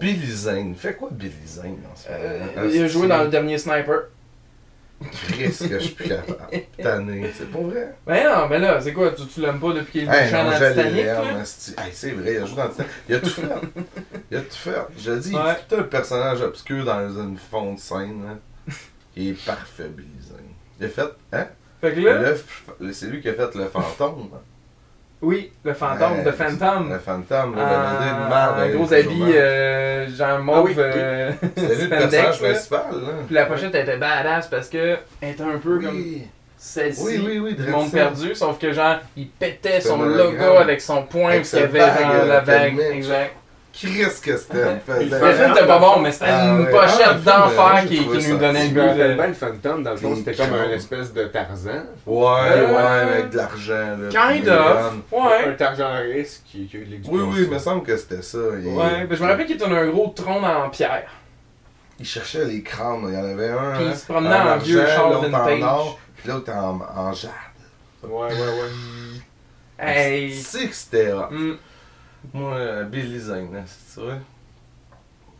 Billy Zane. Fait quoi Billy Zane en ce moment? Euh, il a joué dans le dernier Sniper. Qu'est-ce que je suis plus capable? Tanné. C'est pas vrai? Ben non, mais là, c'est quoi, tu, tu l'aimes pas depuis qu'il est Hey, dans Titanic. Hey, c'est vrai, il a joué dans Titanic. Il a tout fait. Il a tout fait. Je dis, Ouais. il est tout un personnage obscur dans une fond de scène. Hein. Il est parfait, Billy Zane. Il a fait, hein? Fait que là, Le C'est lui qui a fait le fantôme. hein. Oui, le fantôme, de Phantom. Le fantôme, le merde. en avec gros habit, euh, genre mauve, oui, euh, C'était lui le spandex, personnage là. principal. Là. Puis la pochette était badass parce que elle était un peu comme Oui. celle-ci Oui, oui, oui, du monde ça. perdu, sauf que genre, il pétait son un logo avec son poing, Avec puis il y sa avait euh, la met. Exact. Qu'est-ce que c'était? Faisait? Le fait- film était pas bon, mais c'était Ah une ouais. pochette Ah, d'enfer euh, qui, nous donnait le goût de. bien le Phantom, dans le fond, c'était comme un espèce de Tarzan. Ouais, Euh, ouais, avec de l'argent. là, Kind of. des Un Ouais. Tarzan risque qui, qui a eu de Oui, l'explosion. oui, il me semble que c'était ça. Il, Ouais, ben, je me rappelle qu'il était un gros trône en pierre. il cherchait les crânes. Il y en avait un. Puis il hein, se promenait en vieux char vintage. Puis l'autre en, en jade. Ouais, ouais, ouais. Hey. Que c'était. Moi, euh, Billy Zane, hein, c'est vrai?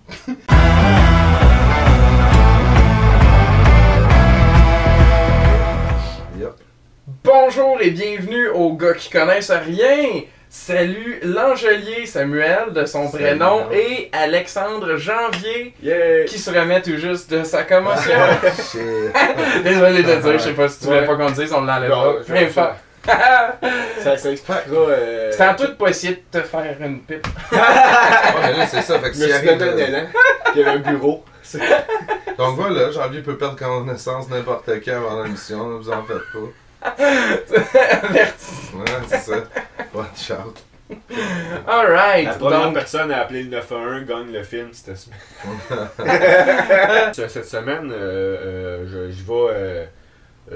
Yup. Bonjour et bienvenue aux gars qui connaissent rien. Salut l'Angelier Samuel de son Salut. prénom et Alexandre Janvier Yeah! qui se remet tout juste de sa commotion. Désolé de dire, je sais pas si tu voulais pas qu'on dise, on l'enlève pas. Ça, ça expliquera. Euh, C'était en tout pour essayer de te faire une pipe. Ouais, mais là, c'est ça. Fait que arrive. un élan. Il y avait un bureau. Donc voilà, Janvier peut perdre connaissance n'importe quand avant l'émission, ne vous en faites pas. Averti. Ouais, c'est ça. Watch out. Alright. La première Donc, personne à appeler le 911 gagne le film cette semaine. Cette semaine, euh, euh, je, je vais euh,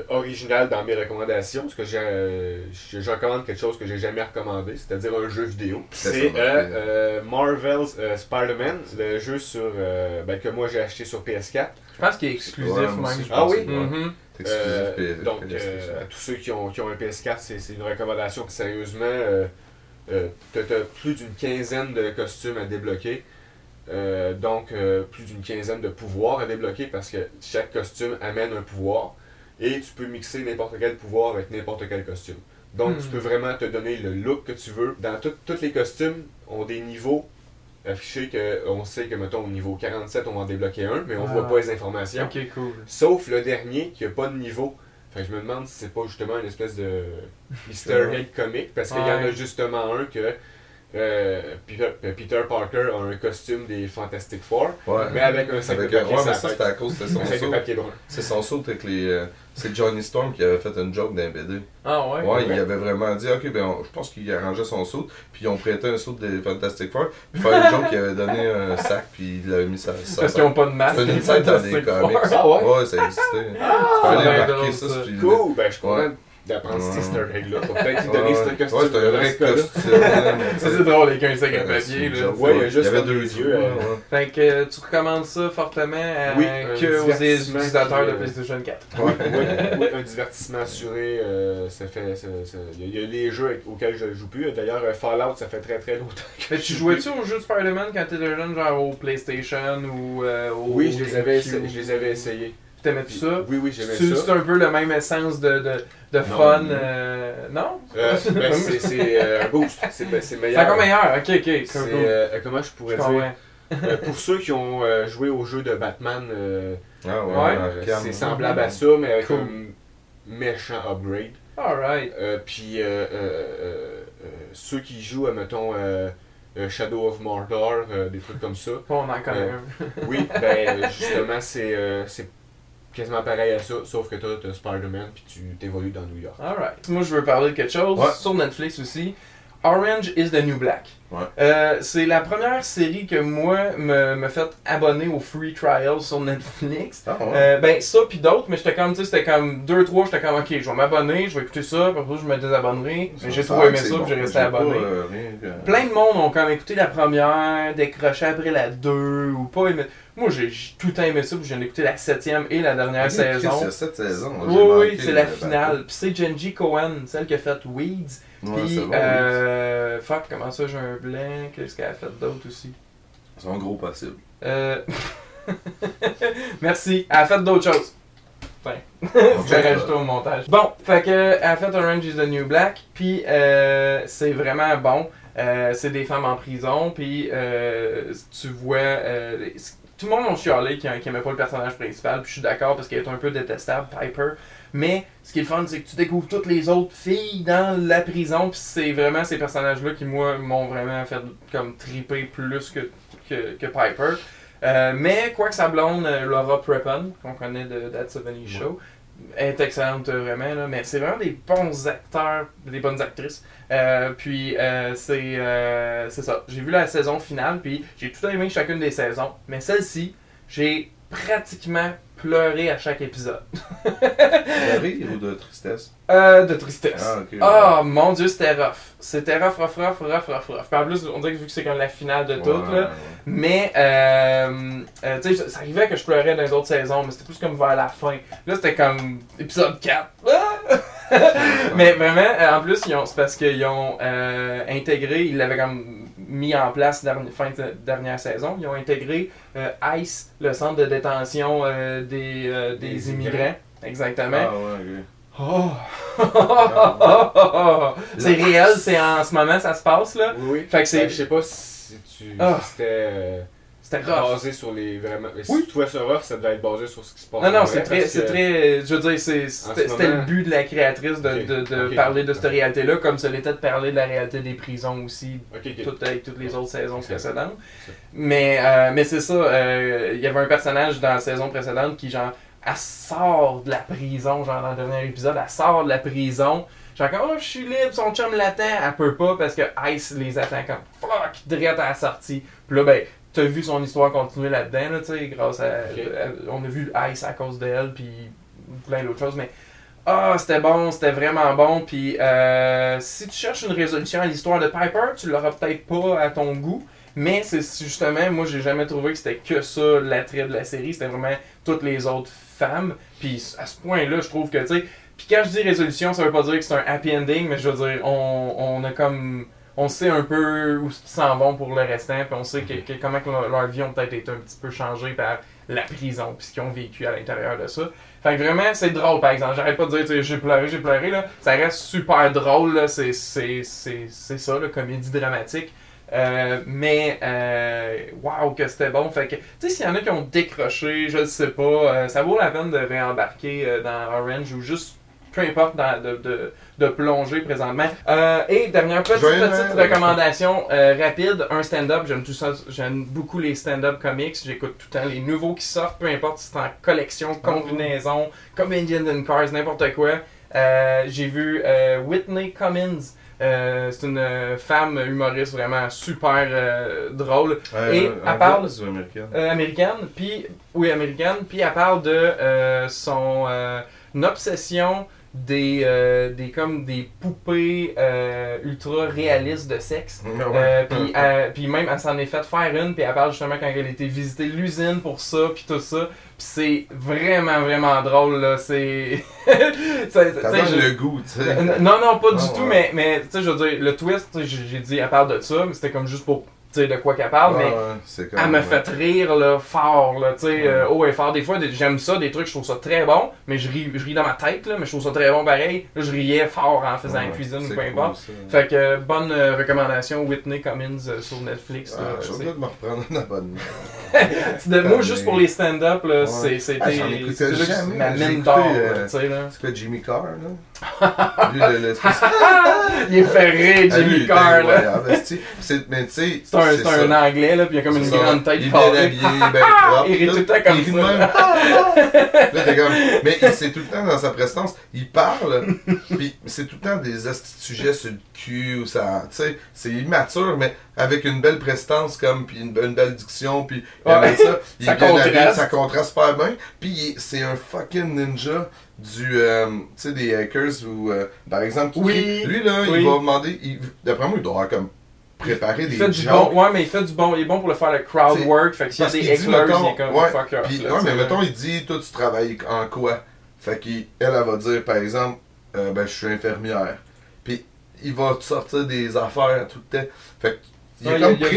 original dans mes recommandations, parce que j'ai, euh, je, je recommande quelque chose que j'ai jamais recommandé, c'est-à-dire un jeu vidéo. C'est euh, euh, Marvel's euh, Spider-Man, le jeu sur, euh, ben, que moi j'ai acheté sur PS4. je pense qu'il est exclusif Ouais, même. je Ah pense oui? que. Mhm. Exclusif, Euh, donc, euh, à tous ceux qui ont, qui ont un PS4, c'est c'est une recommandation. Sérieusement, euh, euh, t'as t'as plus d'une quinzaine de costumes à débloquer. Euh, donc, euh, plus d'une quinzaine de pouvoirs à débloquer parce que chaque costume amène un pouvoir. Et tu peux mixer n'importe quel pouvoir avec n'importe quel costume. Donc, Hmm. tu peux vraiment te donner le look que tu veux. Dans tous les costumes ont des niveaux affichés que on sait que, mettons, au niveau 47, on va en débloquer un, mais on Ah. voit pas les informations. Ok, cool. Sauf le dernier qui a pas de niveau. Fait que je me demande si c'est pas justement une espèce de Easter egg comique, parce qu'il y en a justement un que euh, Peter, Peter Parker a un costume des Fantastic Four, Ouais. mais avec un sac Avec de un- papier ouais, mais ça, c'était à cause de son saut. C'est son saut avec les. euh, c'est Johnny Storm qui avait fait une joke d'un BD. Ah ouais? Ouais, il avait vraiment dit, ok, ben, on- je pense qu'il arrangeait son saut, puis ils ont prêté un saut des Fantastic Four, puis faire une joke, il avait donné un sac, puis il l'avait mis sur sa Parce qu'ils ont pas de masque. C'est une scène dans des comics. Ah ouais? Ouais, ça existait. tu peux aller ça, puis- Cool, ben je Ouais. D'apprendre Ouais. Easter egg-là. Faut peut-être lui donner ouais. ce costume. Ouais, c'est un vrai costume. Ça, c'est drôle avec un sac à papier. là. Ouais, il y a juste avait deux yeux. euh. Fait que euh, tu recommandes ça fortement à, Oui, que un aux utilisateurs de euh, PlayStation 4. Ouais. oui, oui, un divertissement assuré. euh, ça fait, ça- ça- il y, a- les jeux auxquels je joue plus. D'ailleurs, euh, Fallout, ça fait très très longtemps. que tu jouais-tu aux jeux de Spider-Man quand t'étais jeune, genre au PlayStation ou euh, au. Oui, je les avais, GameCube? essa- je les avais essayés. T'aimais-tu ça? Oui, oui, j'aimais C'est ça. c'est un peu la même essence de, de, de Non. fun. euh, non? Euh, ben, c'est c'est, euh, un boost. C'est ben, c'est C'est meilleur. encore meilleur. Ok, ok. C'est, euh, comment je Je pourrais dire? Comprends. Euh, Pour ceux qui ont euh, joué au jeu de Batman, euh, Ah ouais, euh, c'est semblable à ça, mais avec Cool. un méchant upgrade. Alright. Euh, puis euh, euh, euh, euh, ceux qui jouent, mettons, euh, euh, Shadow of Mordor, euh, des trucs comme ça. Bon, on en connaît Euh, un. Oui, ben justement, c'est euh, c'est quasiment pareil à ça, sauf que toi, t'as Spider-Man, puis tu t'évolues dans New York. Alright. Moi, je veux parler de quelque chose Ouais. sur Netflix aussi. Orange is the New Black. Ouais. Euh, c'est la première série que moi me, me fait abonner au free trial sur Netflix. Ah ouais. Euh, ben ça puis d'autres, mais j'étais comme, tu sais, c'était comme 2-3, j'étais comme, ok, je vais m'abonner, je vais écouter ça, puis après je me désabonnerai. Mais j'ai trop aimé ça, puis j'ai bon. resté abonné. pas, euh, rien Plein de monde ont comme écouté la première, décroché après la 2 ou pas aimé. Moi j'ai tout le temps aimé ça, puis j'ai écouté la 7ème et la dernière saison. A cette saison. Oui, oui, c'est la le- finale. Puis c'est Genji Cohen, celle qui a fait Weeds. Ouais, Puis, c'est bon, euh, fuck, comment ça, j'ai un blanc. Qu'est-ce qu'elle a fait d'autre aussi? Son gros possible. Euh... Merci. Elle a fait d'autres choses. Enfin, je vais rajouter au montage. Bon, fait que elle a fait Orange is the New Black, puis euh, c'est vraiment bon. Euh, c'est des femmes en prison, puis euh, tu vois, euh, tout le monde m'a chialé qui, qui aimait pas le personnage principal, puis je suis d'accord parce qu'elle est un peu détestable, Piper. Mais ce qui est le fun, c'est que tu découvres toutes les autres filles dans la prison, puis c'est vraiment ces personnages-là qui, moi, m'ont vraiment fait comme triper plus que, que, que Piper. Euh, mais quoi que sa blonde, euh, Laura Prepon, qu'on connaît de That's a Bunny Show, est excellente euh, vraiment. Mais c'est vraiment des bons acteurs, des bonnes actrices. Euh, puis c'est euh, c'est ça. J'ai vu la saison finale, puis j'ai tout aimé chacune des saisons. Mais celle-ci, j'ai pratiquement pleuré à chaque épisode. De rire ou de tristesse? Euh, de tristesse. Ah, ok. Oh mon dieu, c'était rough. C'était rough, rough, rough, rough, rough, rough. Puis en plus, on dirait que vu que c'est comme la finale de Ouais, tout, là. Mais, euh, euh, tu sais, ça arrivait que je pleurais dans les autres saisons, mais c'était plus comme vers la fin. Là, c'était comme épisode 4. Ah! mais vraiment, euh, en plus, c'est parce qu'ils ont intégré, ils l'avaient comme mis en place fin de dernière saison, ils ont intégré euh, ICE, le centre de détention euh, des, euh, des, Des immigrants. immigrants. Exactement. Ah, ouais, Oh! c'est réel, c'est en ce moment, ça se passe là. Oui. Fait que c'est- Ben, je sais pas si tu c'était euh, C'était basé sur les vraiment. Mais si Oui. tu trouvais ça rough, ça devait être basé sur ce qui se passe. Non, non, c'est très, c'est très. Je veux dire, c'était ce le but de la créatrice de, de, parler de cette réalité-là, comme ça l'était de parler de la réalité des prisons aussi, tout avec toutes les autres saisons précédentes. Mais, euh, mais c'est ça, euh, il y avait un personnage dans la saison précédente qui, genre, elle sort de la prison, genre, dans le dernier épisode, elle sort de la prison. Genre, comme, oh, je suis libre, son chum l'attend. Elle peut pas parce que Ice les attend comme fuck, direct à la sortie. Puis là, ben, t'as vu son histoire continuer là-dedans, là, tu sais, grâce à. On a vu Ice à cause d'elle, puis plein d'autres choses, mais. Ah, c'était bon, c'était vraiment bon. Puis euh, si tu cherches une résolution à l'histoire de Piper, tu l'auras peut-être pas à ton goût. Mais c'est justement, moi j'ai jamais trouvé que c'était que ça l'attrait de la série. C'était vraiment toutes les autres femmes. Puis à ce point-là, je trouve que, tu sais. Puis quand je dis résolution, ça veut pas dire que c'est un happy ending, mais je veux dire, on, on a comme. On sait un peu où ils s'en vont pour le restant, puis on sait que, comment que leur, vie ont peut-être été un petit peu changée par la prison, puis ce qu'ils ont vécu à l'intérieur de ça. Fait que vraiment, c'est drôle, par exemple. J'arrête pas de dire, j'ai pleuré, j'ai pleuré, là. Ça reste super drôle, là. C'est, c'est, c'est, ça, la comédie dramatique. Euh, mais, euh, waouh, que c'était bon. Fait que, tu sais, s'il y en a qui ont décroché, je ne sais pas, euh, ça vaut la peine de réembarquer dans Orange ou juste, peu importe, dans- de, de, de plonger présentement. Euh, et dernière petite, recommandation euh, rapide, un stand-up. J'aime tout ça, j'aime beaucoup les stand-up comics. J'écoute tout le temps les nouveaux qui sortent, peu importe si c'est en collection, combinaison, comedian in cars, n'importe quoi. Euh, J'ai vu Whitney Cummins. Euh, c'est une euh, femme humoriste vraiment super euh, drôle, Et, anglaise ou américaine? américaine, puis oui américaine, puis elle parle de son obsession des euh, des comme des poupées euh, ultra réalistes de sexe. Euh, puis, euh, puis même, elle s'en est fait faire une, puis elle parle justement quand elle était visiter l'usine pour ça, puis tout ça. Puis c'est vraiment, vraiment drôle, là. C'est. Ça- Ça tu sais, donne je- le goût, tu sais. Non, non, pas du Ah, tout, mais, mais tu sais, je veux dire, le twist, j'ai dit, elle parle de ça, mais c'était comme juste pour, sais, de quoi qu'elle parle, Ouais, mais elle me fait rire, là, fort, là, tu sais, Ouais. euh, haut et fort. Des fois, j'aime ça, des trucs, je trouve ça très bon, mais je ris, je ris dans ma tête, là, mais je trouve ça très bon pareil. Là, je riais fort en faisant la Ouais, cuisine ou peu cool, importe. ça. Fait que, euh, bonne euh, recommandation, Whitney Cummins euh, sur Netflix, là, Ah, je suis obligé de me reprendre un abonnement. moi, juste pour les stand-up, c'était Ah, ma sais, là. C'est quoi, Jimmy Carr, là? Lui, le, le- Il est fait rire, Ah, Jimmy Carr, là. incroyable, esti. C'est- Mais tu sais, C'est un, c'est un anglais, là, puis il a comme une ça. grande tête Il est bien habillé, propre. Il rit tout le temps comme il ça. même. Là, t'es comme... Mais il- c'est tout le temps dans sa prestance. Il parle, puis c'est tout le temps des sujets sur le cul, ou ça... Tu sais, c'est immature, mais avec une belle prestance, comme, puis une, une belle diction, puis Ouais. ça, il Ça est bien habillé, contraste. ça contraste pas bien. Puis c'est un fucking ninja du... euh, tu sais, des hackers, ou euh, par exemple... qui- Oui. Lui, là, Oui. il va demander... il- D'après moi, il doit avoir comme préparé Il des fait du jokes. bon, ouais, mais il fait du bon, il est bon pour le faire le crowd T'sais, work, fait que s'il y a des hecklers, il est comme ouais, fuck off. Puis, là, ouais, t'sais, mais mettons, il dit, toi, tu travailles en quoi? Fait qu'elle, elle va dire, par exemple, euh, ben, je suis infirmière. Puis, il va te sortir des affaires tout le temps. Fait que, il a- comme il y a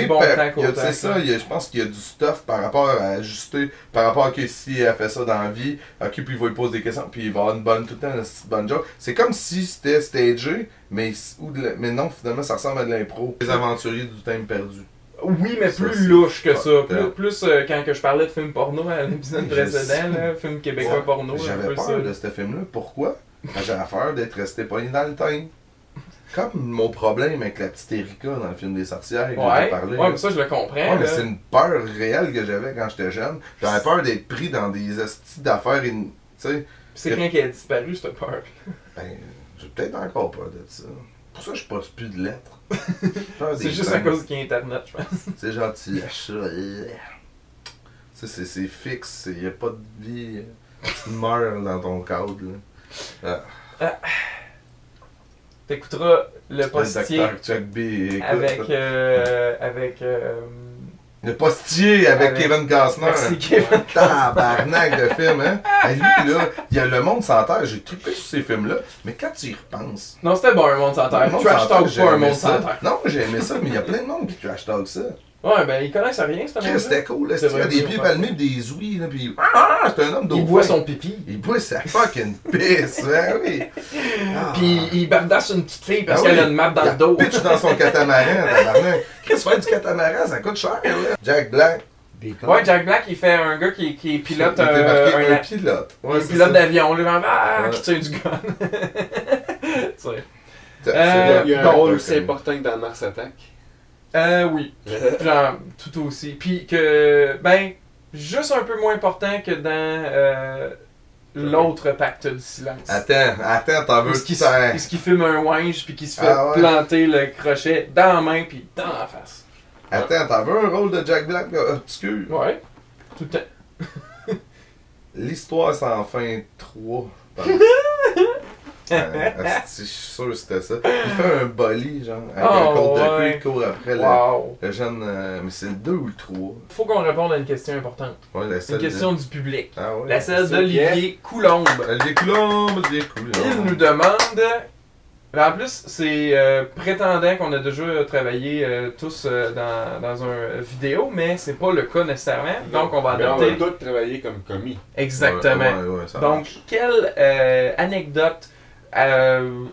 pris c'est ça, je pense qu'il y a du stuff par rapport à ajuster, par rapport à que si elle fait ça dans la vie, ok, puis il va lui poser des questions, puis il va avoir une bonne, tout le temps une petite bonne joke. C'est comme si c'était stagé, mais, ou de la- mais non, finalement, ça ressemble à de l'impro. Les aventuriers du temps perdu. Oui, mais plus louche que ça. Plus, euh, quand que je parlais de film porno à l'épisode précédent, là, film québécois Ouais. porno. J'avais peu peur ça. de ce film-là. Pourquoi? J'avais peur d'être resté pogné dans le temps. Comme mon problème avec la petite Erika dans le film des sorcières, que Ouais, parlé. ouais, mais ça je le comprends. Ouais, mais c'est une peur réelle que j'avais quand j'étais jeune. J'avais peur d'être pris dans des hosties d'affaires. in- Tu sais, C'est quand qui a disparu cette peur. ben, j'ai peut-être encore peur de ça. Pour ça, je poste plus de lettres. C'est juste à cause qu'il y a Internet, je pense. C'est gentil, ça. C'est- c'est fixe. Il n'y a pas de vie. Tu meurs dans ton cadre. Là. T'écouteras le postier avec. euh, avec. euh, Le postier avec, Avec- Kevin Costner. Merci Kevin. Tabarnak de film, hein? Lui, là, il y a Le Monde sans terre. J'ai trippé sur ces films-là. Mais quand tu y repenses. Non, c'était bon, un monde sans terre. Trash talk pas un monde sans terre. Non, j'ai aimé ça, mais il y a plein de monde qui trash talk ça. Ouais, ben ils connaissent rien, ce Chris, monde C'était cool, là. C'est C'était des pieds palmés pis des ouïes, là. Pis. Ah, c'est un homme d'eau. Il boit son pipi. Il boit sa fucking pisse, hein, oui. Ah. Puis il bardasse une petite fille parce Ah qu'elle oui. a une map dans Il le dos. pitch dans son catamaran, tabarnak. Chris, faire du catamaran, ça coûte cher, là. Jack Black. Ouais, Jack Black, il fait un gars qui, qui pilote Il était euh, un, un pilote. Ouais, un pilote d'avion, là, ah, Ouais. qui tire du gun. Tu sais. C'est- Euh, Il y a un bon, rôle c'est- aussi important que dans Mars Attack. Euh, oui. Genre, tout aussi. Puis que, ben, juste un peu moins important que dans euh, l'autre pacte du silence. Attends, attends, t'en veux est-ce qu'il filme un winge puis qu'il se fait Ah ouais. planter le crochet dans la main puis dans la face. Attends, t'en veux un rôle de Jack Black euh, obscur? Ouais. Tout le temps. L'histoire sans fin 3. Euh, je suis sûr que c'était ça. Il fait un bolly, genre, avec un Oh, côte de ouais. il court après le, Wow. le jeune. euh, mais c'est le 2 ou le 3. Faut qu'on réponde à une question importante. Ouais, la une question du public. Ah ouais. La celle d'Olivier Coulombe. Olivier Coulomb, Olivier Coulomb. Il nous demande. ben, en plus, c'est euh, prétendant qu'on a déjà travaillé euh, tous euh, dans, dans un vidéo, mais c'est pas le cas nécessairement. Donc, on va Mais on adopter. va tous travailler comme commis. Exactement. Ouais, ouais, ouais, ça Donc, marche. quelle euh, anecdote,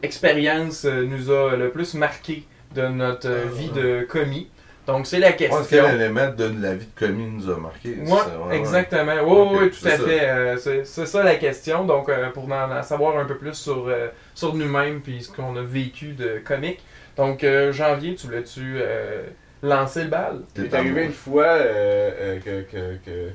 expérience euh, nous a le plus marqué de notre euh, vie de commis? Donc, c'est la Ouais, question. quel élément de la vie de commis nous a marqué? Ouais, exactement. Oui, Ok, oui, tout à ça. fait. Euh, c'est ça la question. Donc, euh, pour en, en savoir un peu plus sur, euh, sur nous-mêmes puis ce qu'on a vécu de comique. Donc, euh, janvier, tu voulais-tu euh, lancer le bal? C'est arrivé une fois euh, euh, que, que, que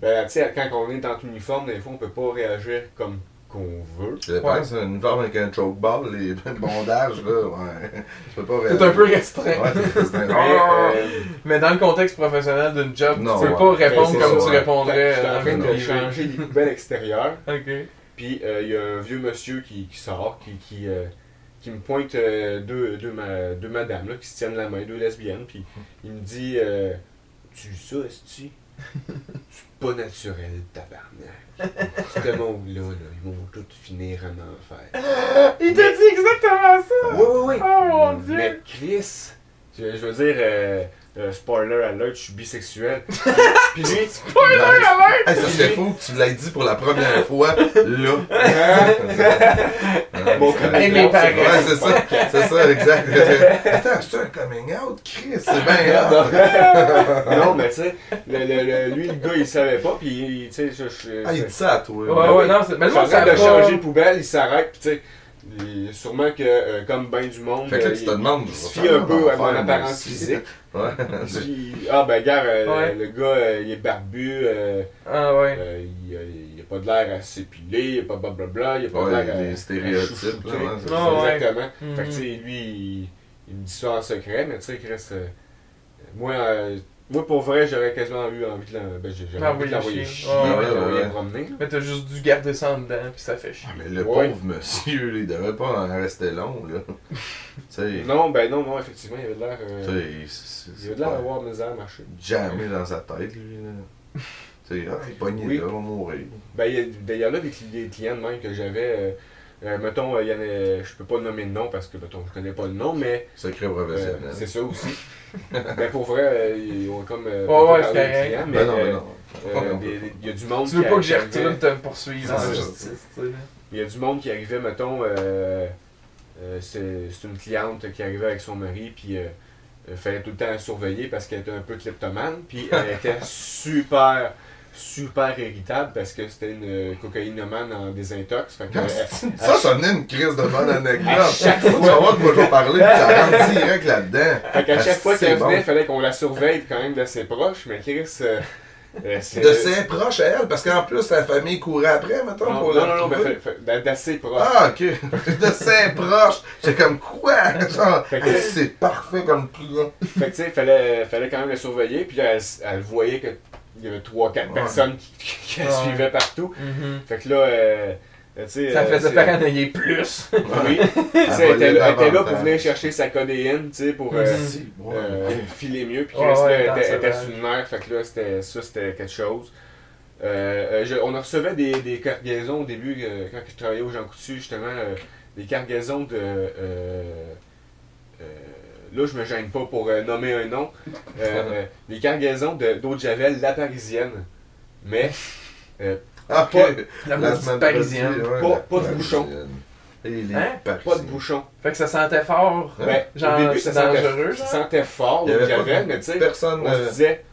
ben, tu sais, quand on est dans uniforme, des fois, on peut pas réagir comme qu'on veut. Je pense un uniforme avec un choke ball, les bondages, là, ouais. Je peux pas C'est un peu restreint. Ouais, c'est- c'est un- Mais, euh, Mais dans le contexte professionnel d'une job, Non, tu peux ouais. pas répondre c'est comme ça, tu ouais. répondrais J'étais en euh, train de une changer des poubelles extérieures. Ok. Puis euh, il y a un vieux monsieur qui, qui sort, qui, qui, euh, qui me pointe euh, deux, deux, ma- deux madames là, qui se tiennent la main, deux lesbiennes. Puis il me dit euh, Tu ça, est-ce C'est pas naturel, tabarnak. Ce monde-là, là, ils vont tous finir en enfer. Il t'a dit exactement ça! Oui, oui, oui. Oh mon dieu! Mais Chris, je, je veux dire, euh, euh, spoiler alert, je suis bisexuel. Puis lui, Spoiler alert! Hey, ça serait fou que tu l'aies dit pour la première fois, là. Mon mes parents. Ouais, c'est ça. C'est ça, exact. Attends, c'est un coming out, Chris, c'est bien hot. non, mais tu sais, le, le, le- lui, le gars, il savait pas, puis il- tu sais, je, je, Ah, il dit ça à toi. Ouais, ouais, non, c'est. Mais je suis en moi, train ça changer de poubelle, il s'arrête, puis tu sais, sûrement que, euh, comme ben du monde, Fait que là, euh, tu te il- demandes, il se fie un peu à mon apparence aussi. physique. Ouais. Puis, ah, ben, gars, euh, Ouais. le gars, euh, il est barbu, euh, Ah ouais. euh, il, a- il a pas de l'air à s'épiler, il a pas blablabla, il a pas Ouais, de l'air à. les à stéréotypes, là. Ah, ouais. Exactement. Mhm. Fait que, tu sais, lui, il, il me dit ça en secret, mais tu sais, Chris, euh, moi, euh, moi, pour vrai, j'aurais quasiment eu envie de l'en- ben, j'ai- j'aurais envie de l'envoyer L'envoyer chier. Ah, ouais, promener. Mais t'as juste dû garder ça en dedans, puis ça fait chier. Ah, mais le Ouais. pauvre monsieur, là, il devait pas en rester long, là. Non, ben non, non, effectivement, il avait de l'air. Euh, il avait de l'air d'avoir de misère à marcher. jamais dans sa tête, lui, là. Tu sais, ah, il est pogné Oui. là, il va mourir. Ben, il y a- ben, cli- des clients de même que j'avais. euh, Euh, mettons, euh, il y en a, je peux pas nommer de nom parce que, mettons, je connais pas le nom, mais Secret euh, professionnel. c'est ça aussi. mais pour vrai, euh, ils ont comme. euh, Ouais, c'est correct. mais Ben non, euh, ben non. euh, des- il y a du monde Tu veux qui pas que Gertrude arrivait- te poursuive en justice, tu sais. Il y a du monde qui arrivait, mettons, euh, euh, c'est c'est une cliente qui arrivait avec son mari, puis euh, il fallait tout le temps la surveiller parce qu'elle était un peu kleptomane, puis elle était super, super irritable parce que c'était une cocaïnomane en désintox. Fait que, euh, Ça, ça venait une crise de bonne anecdote. À chaque Tu vas voir de quoi je vais parler, puis ça rentre direct là-dedans. fait qu'à chaque fois c'est qu'elle bon. venait, il fallait qu'on la surveille quand même d'assez proche, mais Chris, euh, euh, c'est... De ses proches à elle, parce qu'en plus, la famille courait après, mettons, Non, pour non, non, non, mais d'assez proche. Ah, ok. De ses proches. J'étais comme quoi? Genre, que- c'est parfait comme client. Fait que tu sais, fallait, fallait quand même la surveiller, puis elle voyait que il y avait 3-4 Ouais. personnes qui, qui la Ouais. suivaient partout. Mhm. Fait que là, euh, tu sais. Ça euh, faisait paranoïer plus. Oui. Elle, était, là- pour venir chercher sa codéine, tu sais, pour euh, Mhm. Si, ouais. euh, filer mieux. Puis Ouais, Chris, là, ouais, elle était, sous le nerf. Fait que là, c'était, ça, c'était quelque chose. Je- on recevait des, des cargaisons au début, euh, quand je travaillais au Jean Coutu, justement, euh, des cargaisons de. Là, je me gêne pas pour euh, nommer un nom. Euh, euh, des cargaisons de, d'eau de Javel, la parisienne. Mais Ah, ok. pas- La La parisienne. passée, ouais, Pas- la pas de bouchon. les Hein? pas de bouchon. Fait que ça sentait fort. Ouais. Ben, Genre, au début, ça c'est sentait, dangereux, ça sentait fort, l'eau de Javel, mais tu sais, Personne. on euh, se disait,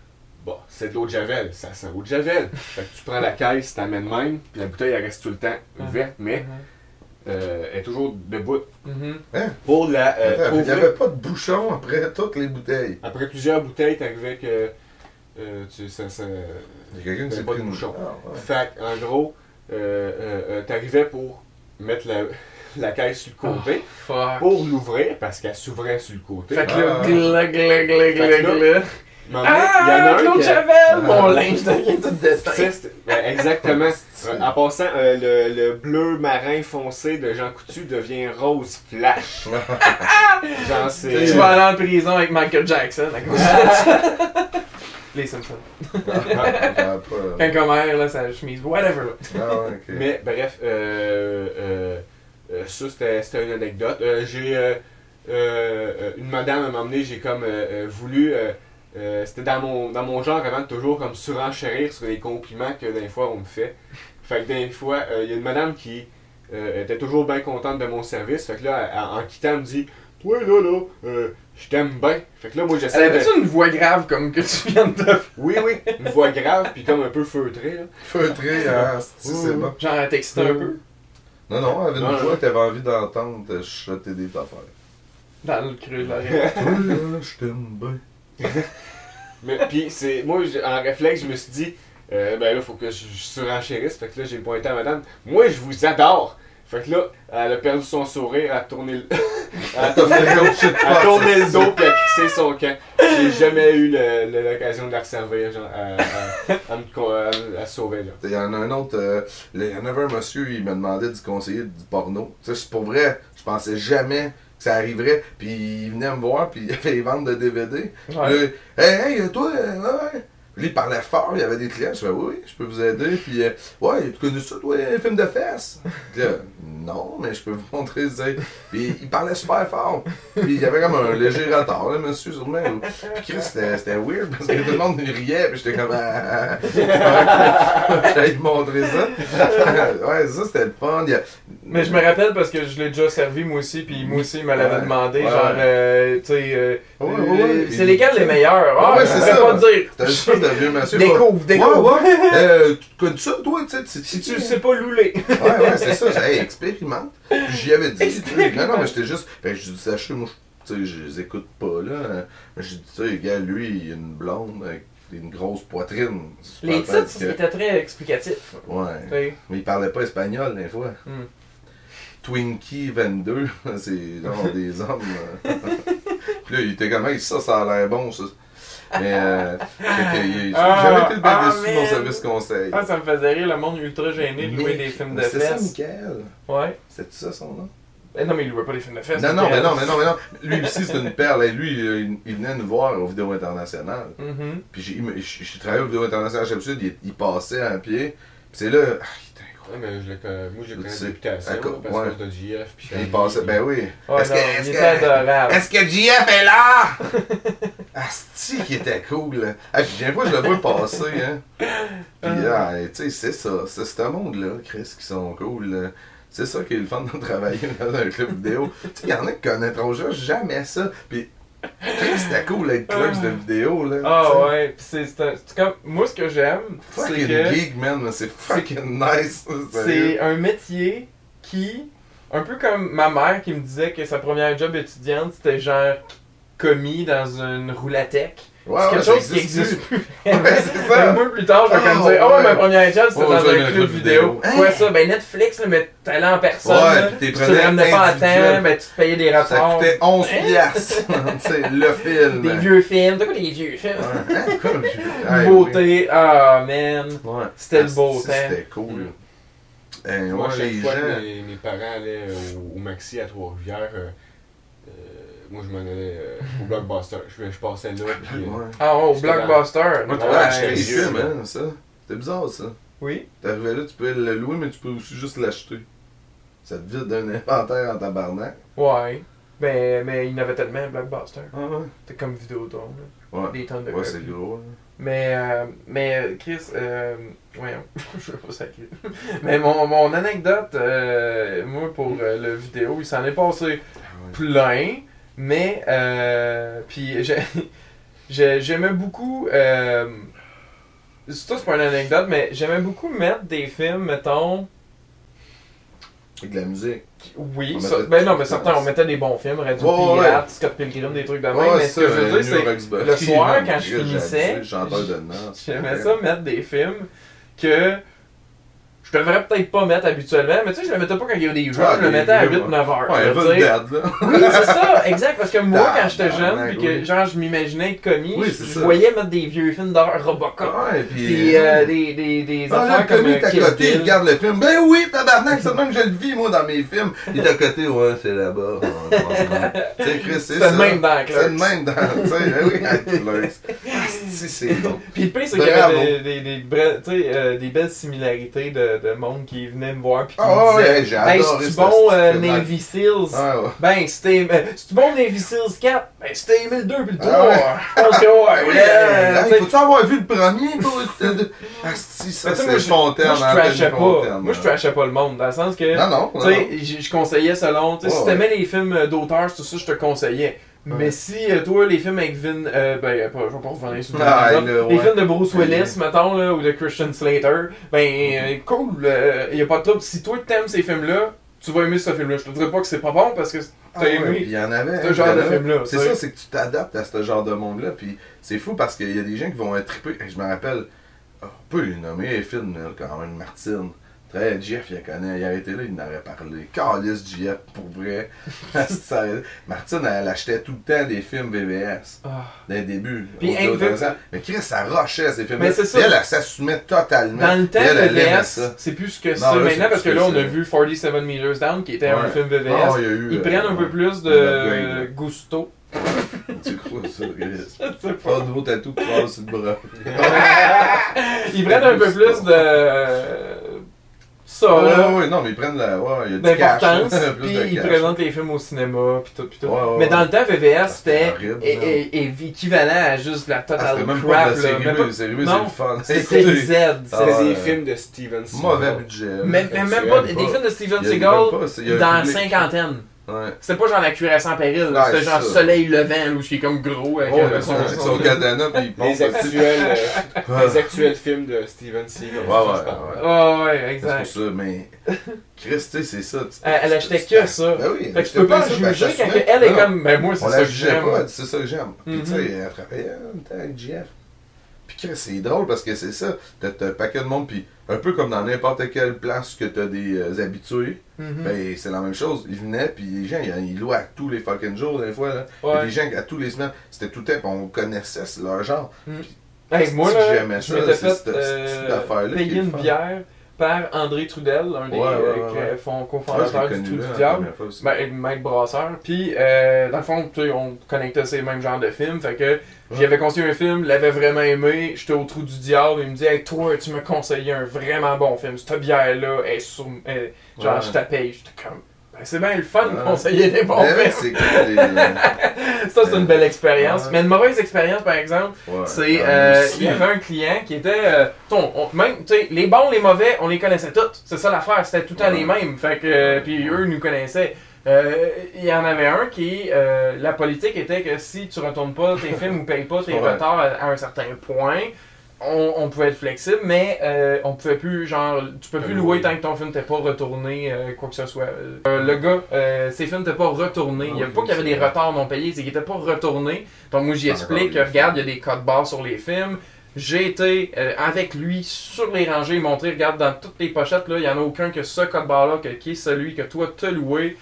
bon, c'est de l'eau de Javel, ça sent l'eau de Javel. fait que tu prends la caisse, t'amènes même, puis la bouteille, elle reste tout le temps ouverte, mais euh, est toujours debout. Mhm. Pour la euh, attends, il n'y avait pas de bouchon après toutes les bouteilles. Après plusieurs bouteilles, t'arrivais que. euh, tu, ça, ça- Il y a quelqu'un qui Il y s'est avait pas de bouchon. Ah, ouais. Fait que, en gros, euh, euh, euh, t'arrivais pour mettre la, la caisse sur le côté, Fuck. pour l'ouvrir, parce qu'elle s'ouvrait sur le côté. Fait que Ah. là, gla gla gla donné, il y en a Ah, un Claude qui-! Mon Ah. linge devient tout c'était- ben, exactement. Euh, En passant, euh, le, le bleu marin foncé de Jean Coutu devient rose flash. Genre, c'est. Tu vas aller en prison avec Michael Jackson à cause de ça. Les Simpsons. Ah, euh, Quand Comer, là, sa chemise, whatever. Ah. Mais bref, euh, euh, euh, ça c'était c'était une anecdote. Euh, j'ai euh, euh, euh, une madame à m'emmener, j'ai comme euh, euh, voulu. euh, euh, c'était dans mon, dans mon genre avant de toujours comme surenchérir sur les compliments que des fois on me fait. Fait que des fois, euh, il y a une madame qui euh, était toujours bien contente de mon service. Fait que là, elle- en quittant, elle me dit Toi là, là, euh, je t'aime bien. Fait que là, moi Elle j'essaie de. avait-tu une voix grave comme que tu viens de te Oui, oui, une voix grave, puis comme un peu feutrée. Là. Feutré, hein, c'est c'est bon. Genre texter un peu? Non, non, elle avait une voix que t'avais envie d'entendre te chuchoter des affaires. dans le creux de l'oreille. Toi, là, je t'aime bien. Mais puis c'est moi j'ai- en réflexe je me suis dit euh, ben là faut que je, je surenchérisse fait que là j'ai pointé à madame moi je vous adore fait que là elle a perdu son sourire elle a tourné le, elle a tourné, comme shit elle a tourné le dos puis elle a crissé son camp j'ai jamais eu le- le- l'occasion de la resservir genre à, à, à me, à me- sauver genre Il y en a un autre, euh, il y en avait un monsieur, il me demandait du conseiller du porno. Tu sais, c'est pour vrai, je pensais jamais que ça arriverait. Puis il venait me voir, puis il avait les ventes de DVD. Ouais. Là, hey, hey, toi, euh, ouais, ouais. Lui, il parlait fort, il y avait des clients. Je fais, oui, oui, je peux vous aider. Puis, euh, ouais, tu connais ça, toi, un film de fesses? Puis non, mais je peux vous montrer. ça. Puis il parlait super fort. Puis il y avait comme un léger retard, là, monsieur, sûrement. Puis Chris, c'était c'était weird parce que tout le monde riait. Puis j'étais comme, ah, ah, ah. j'allais lui montrer ça. ouais, ça, c'était le fun. A- Mais je me rappelle parce que je l'ai déjà servi moi aussi, puis moi aussi il me l'avait Ouais. demandé, Ouais, genre, euh, tu sais, euh, Ouais, c'est lesquels les meilleurs? Ah, Ouais, c'est ça. pas dire. De vieux monsieur. Découvre, découvre. ouais. Euh, tu connais ça, toi, tu sais, Si tu sais pas louler. Ouais, ouais, c'est ça. J'ai hey, expérimente. J'y avais dit. Non, non, mais j'étais juste. Que je dis, sachez, moi, je- tu sais, je les écoute pas, là. Mais j'ai dit, tu sais, gars, lui, il a une blonde avec une grosse poitrine. Les titres, que- c'était très explicatif. Ouais. sais. Mais il parlait pas espagnol, des fois. Hmm. Twinkie 22, c'est genre des hommes. euh. Puis là, il était comme, hey, ça, ça a l'air bon, ça. Mais, euh, Ah, jamais été bien ah, déçu de mon service conseil. Ah, ça me faisait rire, le monde ultra gêné de louer Mais- des films de mais C'est ça, fesses. Michael. Ouais. C'est ça son nom? Ben non, mais il louait pas des films de fesses. Non, non, mais non, mais non, mais non. Lui aussi, c'est une perle. Et lui, il, il venait nous voir au Vidéo International. Mhm. Puis j'ai, travaillé au Vidéo International à Chapsud, il, il passait à un pied. Puis c'est là, ah, Ouais, mais je le connais, moi, j'ai là, cause- parce ouais. que de JF. Puis Il passait, ben oui. Ouais, Est-ce que- était que-. Est-ce que JF est là? Asti qui était cool. Ah, puis bien fois, je le vois passer, hein. Puis, ah, tu sais, c'est ça. C'est ce monde-là, Chris, qui sont cool. là. C'est ça qui est le fun de travailler dans un club vidéo. Tu sais, il y en a qui connaîtront juste jamais ça. Puis, c'était cool être club de vidéo, là. Ah ouais, pis c'est un- comme. Moi, ce que j'aime, c'est Fucking que geek, man. mais C'est fucking nice. c'est un métier qui. Un peu comme ma mère qui me disait que sa première job étudiante, c'était genre commis dans une roulatec. Ouais, c'est quelque ça chose qui existe plus. Ouais, c'est ça. Un peu plus tard, je vais Ah, comme dire, oh ouais, ma première job, c'était dans un club vidéo. Hein? Ouais, ça, ben Netflix, là, mais t'allais en personne. Ouais, là, puis t'es tu te prenais ramenais pas à temps, ben tu te payais des Ça rapports. coûtait 11 Hein? piastres. tu sais, le film. Des vieux films. T'as quoi des vieux films? Ouais. Hein, Beauté, ah man. Ouais. C'était le beau Asti, temps. C'était cool. Eh, Moi, chaque les fois mes, parents allaient au, Maxi à Trois-Rivières, euh, moi, je m'en allais euh, au Blockbuster. Je, je passais là, puis... euh. Ah, oh, J'étais Blockbuster? Moi, tu peux acheter les vieux, films, hein, ça. C'était bizarre, ça. Oui. T'arrivais là, tu peux le louer, mais tu peux aussi juste l'acheter. Ça te vide d'un inventaire en tabarnak. Ouais. Ben, mais il y en avait tellement, Blockbuster. Ah ouais? C'était comme Vidéotron, là. Ouais. Des tonnes de Ouais, c'est gros. là. Mais, euh, mais euh, Chris, euh, voyons, je veux pas sacrer. Mais mon, mon anecdote, euh, moi, pour euh, le vidéo, il s'en est passé Ah ouais. plein, mais, euh, puis j'ai- j'ai- j'aimais beaucoup, euh, c'est pas une anecdote, mais j'aimais beaucoup mettre des films, mettons, Avec de la musique. oui, ça- ben non, mais certains, on mettait des bons films, Radio ouais. Pirate, Scott Pilgrim, des trucs de même, mais ce que je veux dire, c'est, le soir, quand je finissais. J'aimais ça mettre des films que je devrais peut-être pas mettre habituellement, mais tu sais, je le mettais pas quand il y a des jeux, Ah, je le des mettais à vieux, 8-9 heures. Ouais, là. Dead. Oui, c'est ça, exact, parce que moi, quand j'étais jeune, puis que genre je m'imaginais commis, Oui, je, voyais mettre des vieux films d'horreur Robocop, Ouais, puis. puis euh, des, des, des Ah, affaires comme commis euh, est à Kill côté, il regarde le film. Ben oui, tabarnak, même que je le vis, moi, dans mes films. Il est à côté, ouais, c'est là-bas. Tu sais, Chris, c'est C'est ça. le même dans C'est le même dans. Tu sais, ben oui. Ah, c'est bon. Puis le pire, c'est qu'il y avait des, des, des, euh, des belles similarités de, de monde qui venait me voir puis qui Ah, me ouais, disait j'ai Hey, bon euh. Navy Seals? Ah, ouais. Ben, c'était. Ben, c'est bon Navy Seals 4? Ben, c'était aimé le 2 puis le 3. Ah ouais. Pense que ouais. Euh, faut-tu avoir vu le premier pour si, ça, c'est moi, je- Fontaine, Moi, je trashais pas. Moi, je hein. trashais pas le monde, dans le sens que. Non, non, non. Tu sais, je conseillais selon. Tu sais, si Ouais, t'aimais les films d'auteur, tout ça, je te conseillais. Ouais. Mais si euh, toi, les films avec Vin. Euh, ben, pas, je vais pas revenir sur le Ah, film, le- Les films de Bruce Willis, Ouais. mettons, là, ou de Christian Slater, ben, euh, cool. Il y a pas de trouble. Si toi, t'aimes ces films-là, tu vas aimer ce film-là. Je te dirais pas que c'est pas bon parce que Ah t'as ouais, aimé il y en avait. ce genre de film-là. C'est ça, c'est que tu t'adaptes à ce genre de monde-là. Puis c'est fou parce qu'il y a des gens qui vont être trippés. Je me rappelle, on peut les nommer les films, là, quand même, Martine. Très, Jeff, il connaît. Il a été là, il en aurait parlé. Calice, Jeff, pour vrai. Ça- Martine, elle achetait tout le temps des films VVS. Ah. Dès le début. Mais Chris, ça rushait ces films-là. Mais c'est ça. Puis Elle, elle s'assumait totalement. Dans le temps, VVS, ça. c'est plus ce que là, maintenant parce que là, on a vu 47 Meters Down qui était un film VVS. Ah, Ils euh, prennent un peu plus de gusto. Tu crois ça, Chris? Pas de nouveau tatou qui passe sur le bras. Ils prennent un peu plus de. Ça, Ouais, là. ouais, ouais, non, mais ils prennent la. Ouais, il y a du cash. puis ils cash. présentent les films au cinéma, puis tout, puis tout. Ouais, ouais, Mais dans le temps, VVS, c'était é- é- équivalent à juste la Ah, totale c'était même crap. pas de la là. série Même B. pas- La série B, c'est Non. le fun. C'était Z. Ah, C'était c'était- des films de Steven Seagal. Mauvais budget. Même, même, pas des films de Steven Seagal dans public. cinquantaine. Ouais. C'était pas genre la cuirasse en péril. Ouais, c'était c'est genre ça. soleil levant, là, où je est comme gros avec Oh, euh, avec son- son, avec son- katana, puis il Les actuels, euh, les actuels films de Steven Seagal. Ouais, ouais, ouais. Ah ouais, C'est pour exact. ça, mais. Chris, tu sais, c'est ça. tu- Elle, elle achetait que ça. Ben oui. Fait que tu peux pas juger quand elle est comme, ben moi c'est On ça la que jugeait j'aime. pas, elle dit, c'est ça que j'aime. Puis tu sais, Mhm. elle travaillait en même temps avec Jeff. Puis c'est drôle parce que c'est ça. T'as un paquet de monde, puis un peu comme dans n'importe quelle place que t'as des euh, habitués, Mhm. ben c'est la même chose. Ils venaient, puis les gens, ils, ils louaient à tous les fucking jours, des fois. Là. Ouais. des gens à tous les semaines, c'était tout le temps, on connaissait leur genre. Hey, moi là, je m'étais fait euh, payer une bière par André Trudel, un des Ouais, ouais, euh, ouais, qui ouais. font Ouais, cofondateur j'ai du Trou du Diable. Mike Brasseur. Puis, euh, dans le fond, on connectait ces mêmes genres de films. Fait que j'y avais conseillé un film, l'avait vraiment aimé. J'étais au trou du diable. Il me dit, hey, toi, tu me conseillais un vraiment bon film. Cette bière-là est sur. est- genre, je t'appelle. J'étais comme. Ben, c'est bien le fun de conseiller des bons ouais, films. c'est cool. les- Ça, c'est une belle expérience. Mais une mauvaise expérience, par exemple, Ouais. c'est. Ah, euh, il y avait un client qui était. euh, on- même, tu sais, les bons, les mauvais, on les connaissait tous. C'est ça l'affaire. C'était tout le temps Ouais. les mêmes. Fait que. euh, puis eux nous connaissaient. Euh, Il y en avait un qui. euh, la politique était que si tu retournes pas tes films ou payes pas tes Ouais. retards à, à un certain point. On, on pouvait être flexible, mais euh, on pouvait plus, genre, tu peux plus Euh, louer tant que ton film t'est pas retourné, euh, quoi que ce soit. Euh, le gars, ses films t'étaient pas retournés. Ah il y a pas qu'il y avait des retards non payés, c'est qu'il était pas retourné. Donc moi j'y explique, regarde, il y a des codes barres sur les films. J'ai été avec lui sur les rangées, montrer, regarde, dans toutes les pochettes, là, il y en a aucun que ce code barre-là, qui est celui que toi t'as loué.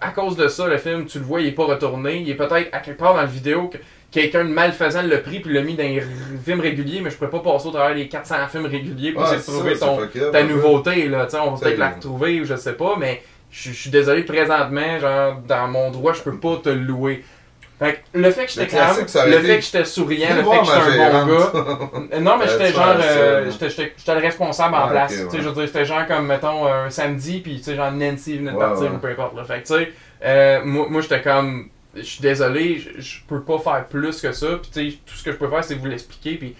À cause de ça, le film, tu le vois, il est pas retourné. Il est peut-être à quelque part dans la vidéo que quelqu'un de malfaisant l'a pris puis l'a mis dans les films réguliers, mais je pourrais pas passer au travers des 400 films réguliers pour Ouais, essayer de trouver ça, ton, ta nouveauté, là, on va peut-être la retrouver ou je sais pas, mais je je suis désolé, présentement, genre, dans mon droit, je peux pas te le louer. Fait que le fait que j'étais calme, le fait que j'étais souriant, le fait que j'étais un bon gars. Non, mais j'étais genre, euh, j'étais- j'étais j'étais le responsable en Ah, place. Tu sais, je veux dire, c'était genre comme, mettons, un samedi, puis tu sais, genre Nancy venait de Ouais, partir ouais. ou peu importe. Là. Fait que tu sais, euh, moi, moi j'étais comme, je suis désolé, je- peux pas faire plus que ça, puis tu sais, tout ce que je peux faire, c'est vous l'expliquer, puis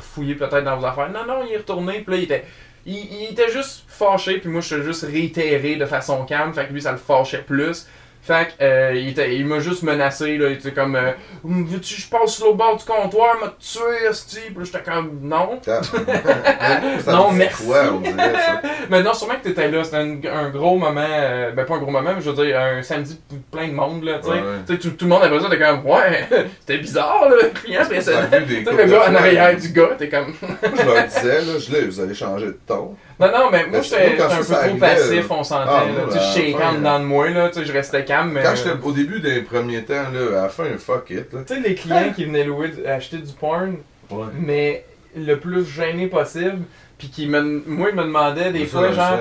fouiller peut-être dans vos affaires. Non, non, il est retourné, puis là, il était. Il, il était juste fâché, puis moi, je suis juste réitéré de façon calme, fait que lui, ça le fâchait plus. Fait que, euh, il, m'a juste menacé, là, il était comme, euh, veux-tu je passe sur le bord du comptoir, m'a tué, esti? Puis là, j'étais comme, non. Ça Non, merci. quoi, on dirait ça? Mais non, sûrement que t'étais là, c'était un, un gros moment, euh, ben pas un gros moment, mais je veux dire, un samedi plein de monde, là, tu sais. Ouais, tout, tout le monde après ça, t'es comme, ouais, c'était bizarre, là, le client couples le de gars en arrière du gars, t'es comme. Je leur disais, là, je l'ai, vous allez changer de ton. Non, non, mais moi, j'étais un peu trop passif, euh, on s'entend, ah, Tu sais, je en dedans de moi, là, tu sais, je restais calme, mais. Quand j'étais au début des premiers temps, là, à la fin, fuck it. Tu sais, les clients qui venaient louer, acheter du porn, Ouais. mais le plus gêné possible, puis qui me, moi, il me demandait des fois, genre,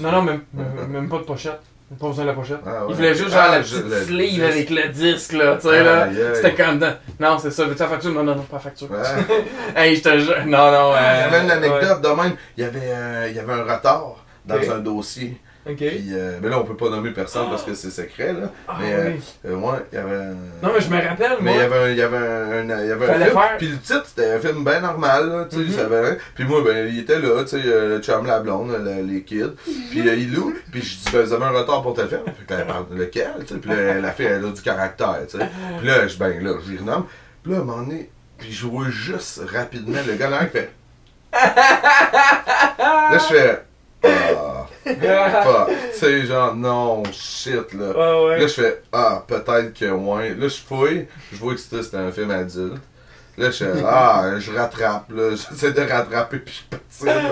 non, non, même, même pas de pochette. Pas besoin de la pochette. Ah, ouais. Il voulait juste genre Ah, la petite le sleeve avec le disque, là, tu sais, là. C'était comme dans... Non, c'est ça, veux-tu la facture? Non, non, non, pas la facture. Hey, je te jure. Non, non, euh, Il y avait une anecdote ouais. de même. Il y avait, euh, il y avait un retard dans un dossier. Ok. Puis, euh, mais là, on peut pas nommer personne parce que c'est secret, là. Ah, mais, euh, oui. Euh, ouais, il y avait un... Non, mais je me rappelle, Mais il y moi. avait un, il y avait un, un- il y avait un Fallait film, faire- puis le titre c'était un film bien normal, là, tu sais, ça avait- puis moi ben il était là, tu sais, euh, chum la blonde, le- les kids, puis euh, il loue, puis je dis ben vous avez un retard pour tel film, fait que là, elle parle de lequel, tu sais, puis là, la fille elle a du caractère, tu sais, puis là je ben là j'y renomme, puis là à un moment donné, puis je vois juste rapidement le gars là qui fait, là je fais, ah, fuck, tu sais genre non shit là. Ouais, ouais. Là, je fais Ah, peut-être que ouais. Là, je fouille, je vois que c'était un film adulte. Là, je fais Ah, je rattrape, là. J'essaie de rattraper, puis je patine,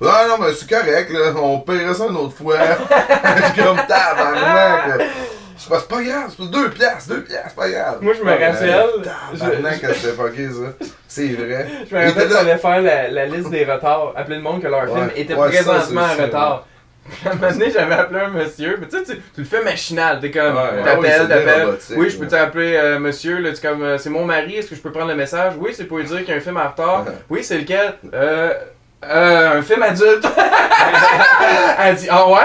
là. Ah, non, mais c'est correct, là. On paierait ça une autre fois. je suis comme tabarnak. C'est pas grave, c'est deux piastres, deux piastres, c'est pas grave. Moi, je me Ouais, rappelle, Tabarnak, je- que c'était fucké, ça. C'est vrai. Je me rappelle là. fallait faire la, la liste des retards. Appeler le monde que leur film était Ouais, présentement en retard. Puis à un moment donné, j'avais appelé un monsieur. Mais tu sais, tu, tu le fais machinal. T'es comme, Ouais, ouais, oui, t'appelles, t'appelles. Oui, je peux t'appeler euh, monsieur. Là, tu comme, euh, c'est mon mari. Est-ce que je peux prendre le message? Oui, c'est pour lui dire qu'il y a un film en retard. Oui, c'est lequel? Euh, euh, un film adulte. Elle dit, ah ouais?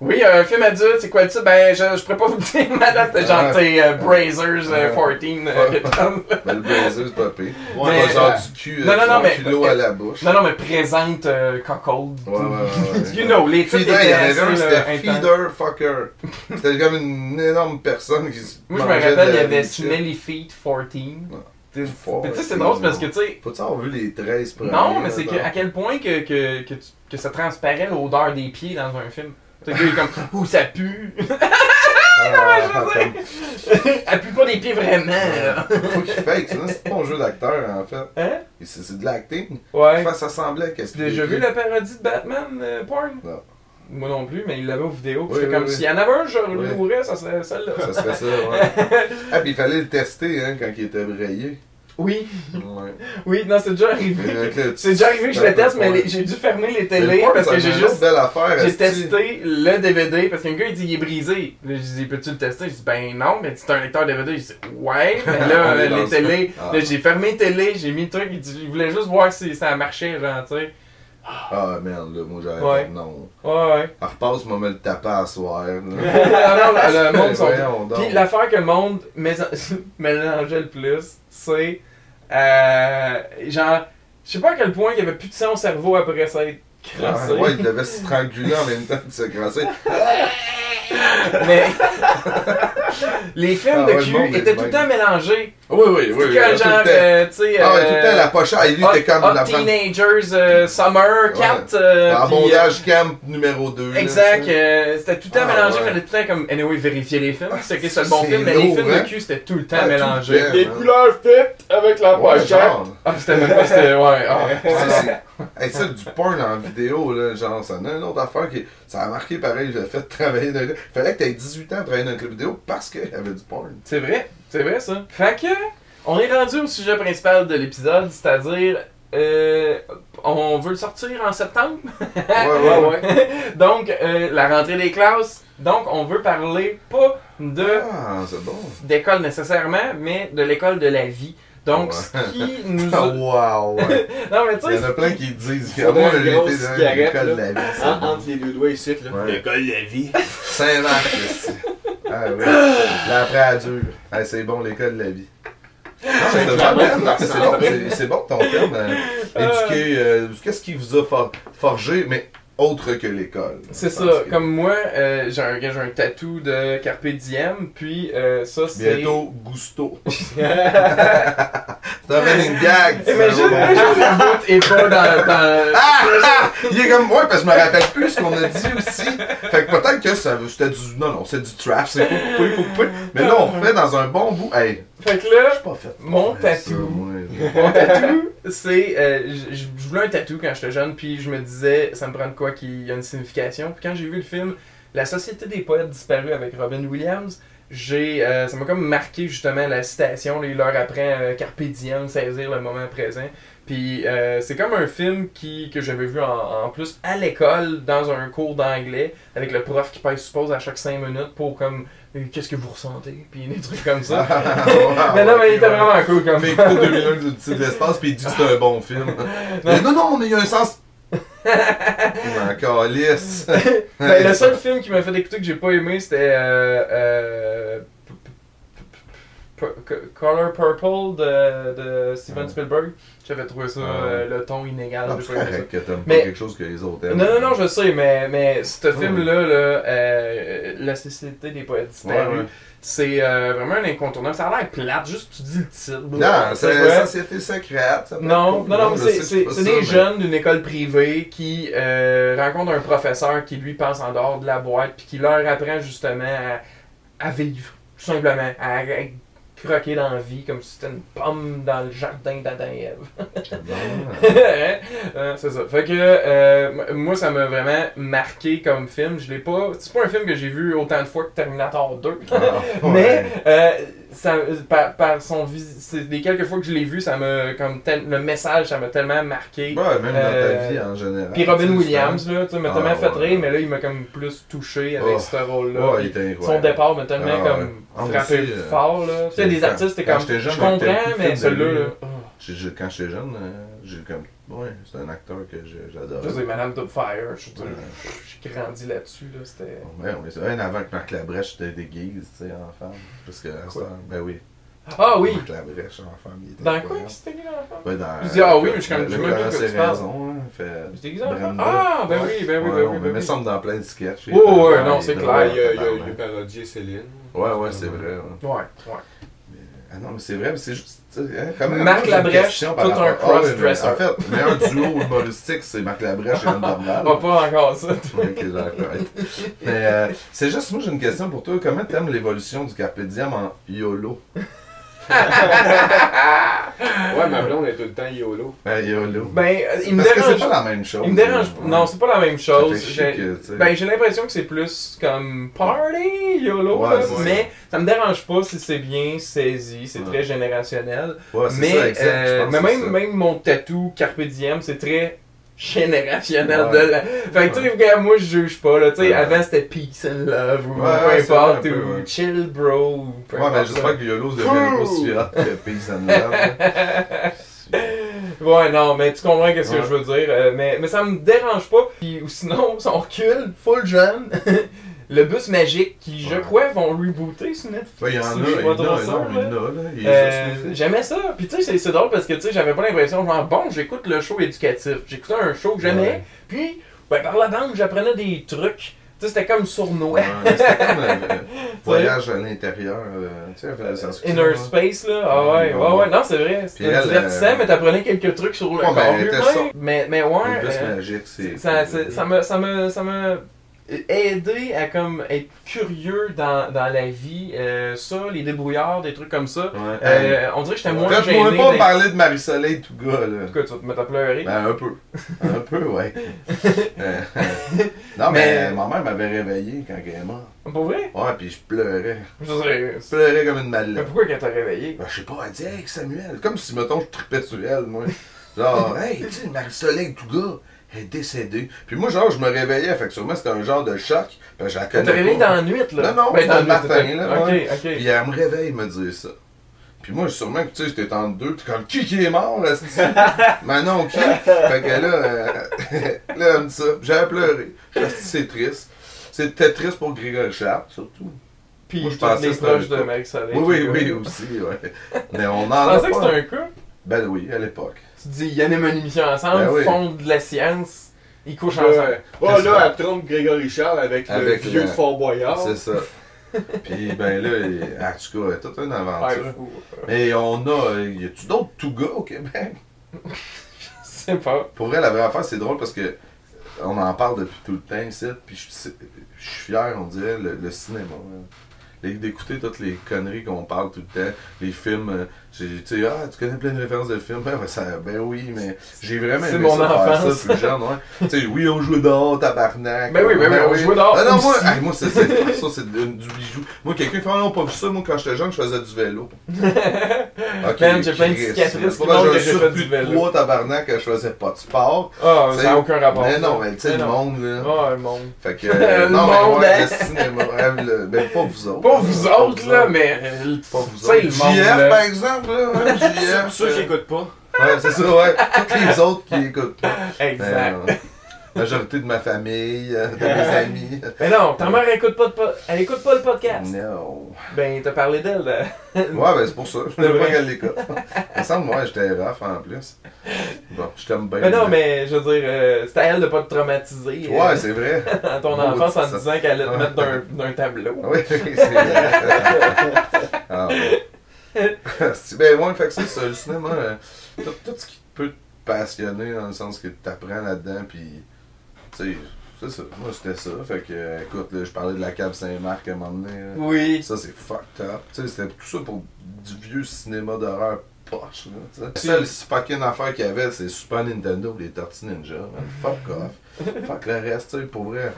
Oui, un film adulte, c'est quoi le titre? Ben, je, je pourrais pas vous le dire, madame, t'es genre, t'es euh, Brazers euh, Ouais. 14. euh. Mais le blazer, c'est pas pire. Ouais, Mais- pas genre du cul, Non, non, non, non, mais- kilo à la bouche. Non, non, mais présente euh, Cockhold. Ouais, ouais, ouais, ouais. you know, les titres Feeder, il y étaient avait assez, un, là, c'était intenses. Feeder Fucker. C'était comme une énorme personne qui se Moi, je me mangeait rappelle, il y la avait shit. Smelly Feet 14. Tu- Fort, Mais tu sais, c'est drôle parce que, tu sais, Faut-tu avoir vu les 13 premiers? non, mais c'est que, à quel point que, que, que, tu- que ça transparaît l'odeur des pieds dans un film. Sais, le gars, il est comme, ouh, ça pue. Ah, Elle pue pas des pieds vraiment, là. Faut qu'il fake, sinon c'est pas un jeu d'acteur en fait. Hein? C'est c'est de l'acting. Ouais. Enfin, ça semblait qu'est-ce as déjà vu la parodie de Batman euh, Porn? Non. Moi non plus, mais il l'avait aux vidéos. Oui, comme oui. s'il y en avait un, je le louerais, ça serait celle-là. Ça serait ça, ouais. ah, puis il fallait le tester hein, quand il était brayé. Oui, Ouais. oui, non, c'est déjà arrivé. C'est déjà arrivé que je le teste, mais les- j'ai dû fermer les télés parce que j'ai juste. belle affaire. J'ai esti. testé le DVD parce qu'un gars il dit il est brisé. Là, je dis peux-tu le tester? Je dis ben non, mais c'est un lecteur DVD. Je dis ouais, mais On là est dans les ça. télés. Ah. Là j'ai fermé les télés, j'ai mis le truc, il, dit, il voulait juste voir si ça marchait, genre tu sais. Ah merde, là, moi j'avais Ouais. non. Ouais ouais. Elle repasse, moi me le taper à soir. là. Ah non, le, le monde sont. Voyons donc. Puis l'affaire que le monde mélangeait le plus, c'est euh, genre je sais pas à quel point il y avait plus de sang au cerveau après ça être Ah, crassé. ouais, il devait se tranquiller en même temps de se crasser. Mais les films Ah de ouais, cul étaient tout le temps mélangés. Oui, oui, oui. C'est là, que tout le genre, temps. euh, tu sais. Ah ouais, tout le euh, temps la pochette. Et lui, Hot- t'es comme Hot la. Teenagers euh, Summer 4. euh, puis, bondage camp numéro 2. euh, Exact, euh, c'était tout le temps Ah, mélangé, ouais. fallait tout le temps comme anyway vérifier les films, Ah, c'est que c'est le bon film, mais les films hein? de cul c'était tout le temps Ah, le mélangé. temps. Les couleurs fit avec la pochette. Ah c'était même pas, c'était ouais. ah. Ouais, c'est- Hey, ça, du porn en vidéo, là, genre, ça a une autre affaire qui. Ça a marqué pareil, j'ai fait travailler dans. Fallait que t'aies 18 ans à travailler dans un club vidéo parce qu'il y avait du porn. C'est vrai, c'est vrai ça. Fait que, on est rendu au sujet principal de l'épisode, c'est-à-dire, euh, on veut le sortir en septembre? Ouais, ouais, ouais. Donc, euh, la rentrée des classes. Donc, on veut parler pas de Ah, c'est bon. d'école nécessairement, mais de l'école de la vie. Donc, Ouais. ce qui nous Ah, a... wow, ouais. Non, mais tu Il y en a plein qui disent que moi, j'ai été dans l'école de la vie. bon. entre les deux doigts ici, là. Ouais. L'école de la vie. Saint-Marc, ici. Ah oui. Là, après, à dur. Ah, c'est bon, l'école de la vie. Non, mais c'est bon, bon, ton terme. euh, éduquer, euh, qu'est-ce qui vous a for- forgé, mais autre que l'école? c'est ça. que Comme moi, euh, j'ai un, j'ai un tatou de Carpe Diem, puis euh, ça, c'est... Bientôt, Gusto. c'est un running gag. ça. Imagine, le bout est pas dans... dans... Ah, ah! Il est comme moi parce que je me rappelle plus ce qu'on a dit aussi. Fait que peut-être que ça c'était du. Non, non, c'est du trash, c'est faut couper. Mais là, on refait dans un bon bout. Hey, Fait que là, pas fait. Mon tatou. Mon tatou, c'est. euh, je voulais un tatou quand j'étais jeune, puis je me disais, ça me prend de quoi qu'il y a une signification. Puis quand j'ai vu le film La Société des poètes disparus avec Robin Williams, j'ai, euh, ça m'a comme marqué justement la citation, les l'heure après, euh, Carpe diem, saisir le moment présent. Puis euh, c'est comme un film qui, que j'avais vu en, en plus à l'école, dans un cours d'anglais, avec le prof qui pèse suppose à chaque 5 minutes pour comme. Qu'est-ce que vous ressentez? Puis des trucs comme ça. mais non, mais il était vraiment cool comme Mais écoute 2001 du dessus de l'espace, puis il dit que c'est un bon film. Mais non, non, mais il y a un sens. Encore lisse. Ben, le seul film qui m'a fait écouter que j'ai pas aimé, c'était euh, euh, Color Purple de, de Steven Spielberg. J'avais trouvé ça, euh, le ton inégal. Ah, c'est correct que t'aimes Mais- pas quelque chose que les autres aiment. Non, non, non, je sais, mais, mais ce film-là, là, euh, La Société des poètes disparus, ouais. c'est euh, vraiment un incontournable. Ça a l'air plate, juste tu dis le titre. Non, c'est la société secrète. ça Non, non, non, mais je c'est- des mais- jeunes d'une école privée qui euh, rencontrent un professeur qui lui pense en dehors de la boîte puis qui leur apprend justement à, à vivre, tout simplement, à, à croquer dans la vie comme si c'était une pomme dans le jardin d'Adam et Ève. Euh, c'est ça. Fait que euh, moi, ça m'a vraiment marqué comme film. Je l'ai pas. C'est pas un film que j'ai vu autant de fois que Terminator 2. Ah, ouais. Mais euh, ça, par, par son vis- c'est les quelques fois que je l'ai vu, ça m'a comme tel- le message, ça m'a tellement marqué. Ouais, même dans Euh, ta vie en général. Puis Robin Williams là, tu sais, m'a Ah, tellement fait ouais. rire, mais là il m'a comme plus touché avec Oh. ce rôle-là. Son départ m'a tellement Ah, comme. Ah, frappé aussi, euh, fort là. Tu sais, des artistes, t'es comme. Je comprends, mais celui-là, lui. là. oh. Quand j'étais jeune, euh, j'ai comme. Ouais, c'est un acteur que j'adore. Sais, Madame Doubtfire, je dire, Ouais. j'ai grandi là-dessus, là, c'était... Ouais, on est un avant que Marc Labrèche te déguise, tu sais, en femme. Parce que, temps- ben oui. Ah oui! Marc Labrèche en femme, il était Dans quoi incroyable. que c'était l'enfant? Ouais, dans, Je dis, ah oui, mais je suis comme- je me dis que tu raisons, hein, fait. C'était exemple? Brenda. Ah, ben oui, ben oui, ben oui, me ben oui. semble dans plein de sketchs. Ouais, ouais, non, c'est clair. Il y a, a parodié Céline. Ouais, ouais, c'est vrai. ouais. Ouais, ouais. Ah non, mais c'est vrai, mais c'est juste. Hein, Marc Labrèche, tout un rapport- Ah, cross-dresser. En fait, le meilleur duo humoristique, c'est Marc Labrèche et Anne Dorval. Pas pas encore ça. Ok, d'accord. Mais euh, c'est juste, moi j'ai une question pour toi. Comment t'aimes l'évolution du Carpe Diem en YOLO? Ouais, ma blonde est tout le temps YOLO. Ben, YOLO. Ben, euh, il me Parce que dérange c'est pas la même chose. Il me dérange. Ouais. Non, c'est pas la même chose. J'ai- que, tu sais. Ben, j'ai l'impression que c'est plus comme party, YOLO, Ouais, là, mais ça me dérange pas si c'est bien saisi, c'est Ouais. très générationnel. Ouais, c'est mais ça, exact, je euh, mais même, ça. même mon tatou Carpe Diem, c'est très générationnel Ouais. de la... Fait que tu sais, moi je juge pas, là, tu sais, Ouais. avant c'était peace and love, ou peu importe, peu, ou chill bro, ou peu Ouais, mais j'espère que YOLO se devienne pas si hot que Peace and Love. Ouais, non, mais tu comprends qu'est-ce que je veux dire. euh, mais, mais ça me dérange pas. Puis, ou sinon, si on recule, full jeune, le bus magique qui, je Ouais. crois, vont rebooter sur Netflix. Ouais, il y en a, il y en a, il y en a, Euh, j'aimais ça. Puis tu sais, c'est- drôle parce que tu sais, j'avais pas l'impression, genre, bon, j'écoute le show éducatif. J'écoutais un show que j'aimais. Ouais. Puis, ben, par la bande, j'apprenais des trucs. Tu sais, c'était comme sournois. C'était comme un euh, voyage à l'intérieur. euh, Tu sais, ça. Inner Space, là. Ah ouais, ouais, ouais. Non, c'est vrai. C'était divertissant, euh, mais t'apprenais quelques trucs sur le Ouais, corps ben, était humain. Mais, mais ouais. Le bus euh, magique, c'est. ça, ça, ça m'a ça m'a ça m'a aidé à comme être curieux dans, dans la vie euh, ça les débrouillards des trucs comme ça Ouais. euh, on dirait que j'étais moins gêné pas d'être- parler de Marie-Soleil tout gars, là. Pourquoi tu vas te mettre à pleurer Ben, un peu. Un peu, ouais. Non, mais, Mais- ma mère m'avait réveillé quand elle est morte. pour vrai? Ouais, puis je pleurais. je Je pleurais comme une mais madeleine. pourquoi quand t'as réveillé? Ben, je sais pas, elle dit, hey, Samuel. Comme si, mettons, je tripais sur elle, moi. Genre, hey, tu sais, Marie-Soleil tout gars, est décédée. Puis moi, genre, je me réveillais, fait que sûrement c'était un genre de choc. Ben, je la connais t'as réveillé pas. dans la nuit là? Non, non, ben, dans le matin, là, ok ouais. ok Puis elle me réveille, me dire ça. Puis moi, sûrement que tu sais, j'étais entre deux, t'es comme qui qui est mort, là, Mais non, qui? Fait que là, euh, là, elle me dit ça. J'avais pleuré. Je me suis dit, c'est triste. C'était triste pour Grégory Charles, surtout. puis Moi, je pensais que c'était un de. Marie-Soleil Oui, oui, oui, aussi, ouais. Mais on en tu a pensais que c'était un cas Ben oui, à l'époque. tu dis ils animent une émission ensemble Ben oui. font de la science ils couchent Ouais, ensemble ouais. Oh, là, elle trompe Grégory Charles avec, Avec le vieux de Fort Boyard. C'est ça. Puis ben là, il- en tout cas, toute une Ouais, aventure. fou. Mais on a. Y a-tu d'autres tout gars au Québec? je sais pas Pour vrai, la vraie affaire, c'est drôle parce que on en parle depuis tout le temps ici, puis je suis je suis fier, on dirait, le, le cinéma. hein. D'écouter toutes les conneries qu'on parle tout le temps, les films, euh, tu sais, ah, tu connais plein de références de films, ben, ben, ça, ben oui, mais j'ai vraiment C'est aimé mon ça, enfance. ça plus jeune, ouais. tu sais, oui, on jouait dehors, tabarnak. Ben oui, ben oui, on jouait dehors Ah non, moi, moi c'est ça, c'est du du bijou. Moi, quelqu'un fait, ah non, pas vu ça, moi, quand j'étais jeune, je faisais du vélo. Ok, Man, j'ai plein de cicatrices qui montrent que j'ai fait du vélo. poids, tabarnak, je faisais pas de sport. Ah, Tu ça n'a aucun rapport. Mais non, mais tu sais, le monde, là. Ah, le monde. Fait que. Euh, non, mais ouais, hein. le cinéma. ben, pas vous autres. Pas vous autres, là, mais. Pas vous Tu sais, autres. le monde, JF, là. par exemple, là. hein, JF. Pour ceux qui euh, n'écoutent pas. Ouais, c'est ça, ouais. Tous les autres qui écoutent pas. Exact. Ben, euh, majorité de ma famille, euh, de mes amis. Mais non, ta mère écoute pas, de po- elle écoute pas le podcast. Non. Ben, t'as parlé d'elle. là. Ouais, ben c'est pour ça. Je C'est voulais pas qu'elle l'écoute. Me semble, moi, j'étais rough en plus. Bon, je t'aime bien. Mais non, mais je veux dire, euh, c'était à elle de pas te traumatiser. euh, Ouais, c'est vrai. dans ton enfance en ça- disant qu'elle allait te mettre d'un- d'un tableau. Oui, oui, c'est vrai. ah, ouais. Ben, ouais, fait que c'est ça, le cinéma, euh, tout, tout ce qui peut te passionner dans le sens que tu apprends là-dedans, puis, tu sais, c'est ça. Moi, c'était ça. Fait que, euh, écoute, là, je parlais de la cave Saint-Marc à un moment donné. là. Oui. Ça, c'est fucked up. Tu sais, c'était tout ça pour du vieux cinéma d'horreur poche, là, tu sais. La seule fucking affaire qu'il y avait, c'est Super Nintendo les Tortues Ninja. man. Fuck off. Fuck le reste, tu sais, pour vrai.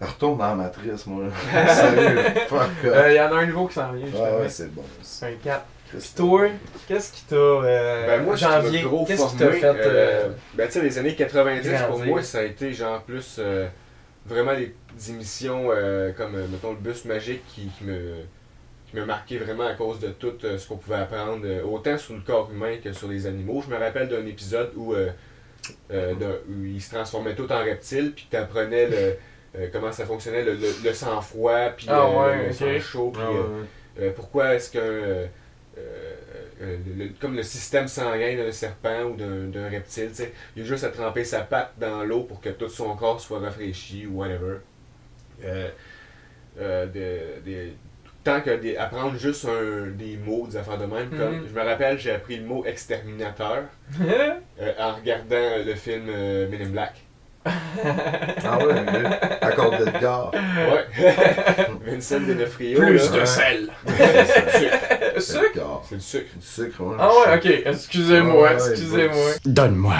Retourne dans la matrice, moi. Sérieux, fuck Il off. y en a un nouveau qui s'en vient, justement. ouais, c'est bon. C'est un 4. Puis Christ. toi, qu'est-ce qui t'a. euh, Ben moi, janvier, qu'est-ce qui t'a fait. euh, euh, ben tu sais, les années 90, pour moi, ça a été genre plus euh, vraiment des, des émissions euh, comme, euh, mettons, le bus magique qui, qui me qui m'a marqué vraiment à cause de tout euh, ce qu'on pouvait apprendre, euh, autant sur le corps humain que sur les animaux. Je me rappelle d'un épisode où, euh, euh, où ils se transformaient tous en reptiles, puis tu apprenais le, euh, comment ça fonctionnait, le, le- le sang-froid, puis Ah euh, ouais, le sang chaud, puis Ah, euh, ouais. euh, pourquoi est-ce qu'un. euh, euh, euh, le- comme le système sanguin d'un serpent ou d'un reptile, tu sais, il a juste à tremper sa patte dans l'eau pour que tout son corps soit rafraîchi ou whatever. Euh, euh, de- de- tant que des- apprendre juste un- des mots, des affaires de même, comme Mhm. je me rappelle, j'ai appris le mot exterminateur euh, en regardant le film euh, Men in Black. Ah ouais, ok. Accord d'Edgar. Ouais. Vincent D'Onofrio. Plus là. de sel. C'est. Euh, Sucre? C'est du sucre. Du sucre, ouais. Ah ouais, ok. Excusez-moi, Ah ouais, excusez-moi. Donne-moi